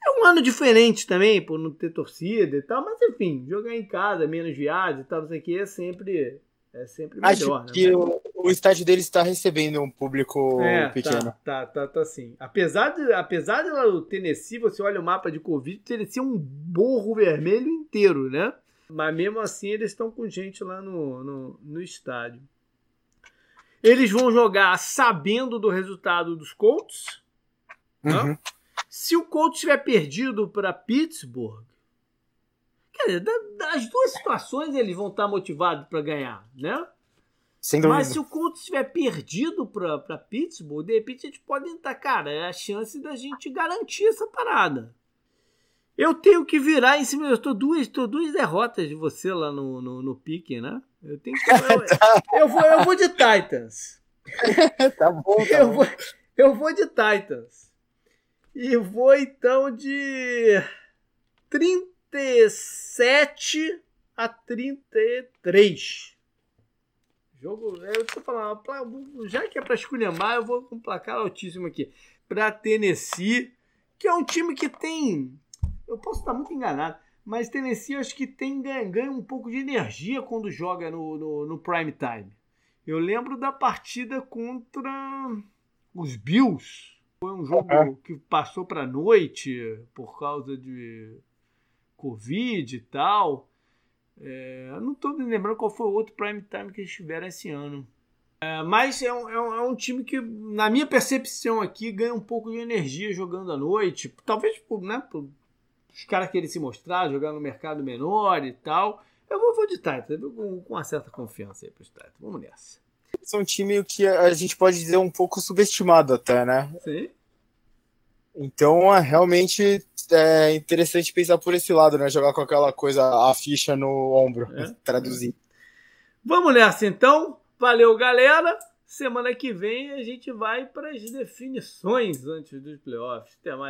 A: É um ano diferente também, por não ter torcida e tal, mas enfim, jogar em casa, menos viagem e tal, isso aqui é sempre é sempre melhor.
B: Acho né? que o, o, estádio deles está recebendo um público é, tá, pequeno.
A: Tá, tá, tá, tá sim. Apesar de, apesar de lá no Tennessee, você olha o mapa de Covid, Tennessee é um borro vermelho inteiro, né? Mas mesmo assim eles estão com gente lá no, no, no estádio. Eles vão jogar sabendo do resultado dos Colts. Uhum. Né? Se o Colts tiver perdido para Pittsburgh, Quer dizer, das duas situações eles vão estar motivados para ganhar, né? Mas se o Colts estiver perdido para Pittsburgh, de repente a gente pode entrar, cara, é a chance da gente garantir essa parada. Eu tenho que virar em cima. Eu estou duas, tô duas derrotas de você lá no, no, no pique, né? Eu tenho que. Eu, eu, vou, eu vou de Titans.
B: tá bom, tá
A: eu,
B: bom.
A: Vou, eu vou de Titans. E vou então de 37 a 33. Jogo, eu tô falando, já que é para esculhambar, eu vou com um placar altíssimo aqui. Para Tennessee, que é um time que tem. Eu posso estar muito enganado, mas Tennessee eu acho que tem ganha, um pouco de energia quando joga no, no, no prime time. Eu lembro da partida contra os Bills. Foi um jogo uhum. que passou para noite por causa de Covid e tal. É, não estou me lembrando qual foi o outro prime time que eles tiveram esse ano. É, mas é um, é, um, é um, time que, na minha percepção aqui, ganha um pouco de energia jogando à noite. Talvez por, né, por os caras querem se mostrar, jogar no mercado menor e tal. Eu vou, vou de Titans, com, com uma certa confiança aí para os Titans. Vamos nessa.
B: São um time que a gente pode dizer um pouco subestimado até, né?
A: Sim.
B: Então, é realmente é interessante pensar por esse lado, né? Jogar com aquela coisa, a ficha no ombro, é. traduzir.
A: Vamos nessa então. Valeu, galera. Semana que vem a gente vai para as definições antes dos playoffs. Até mais.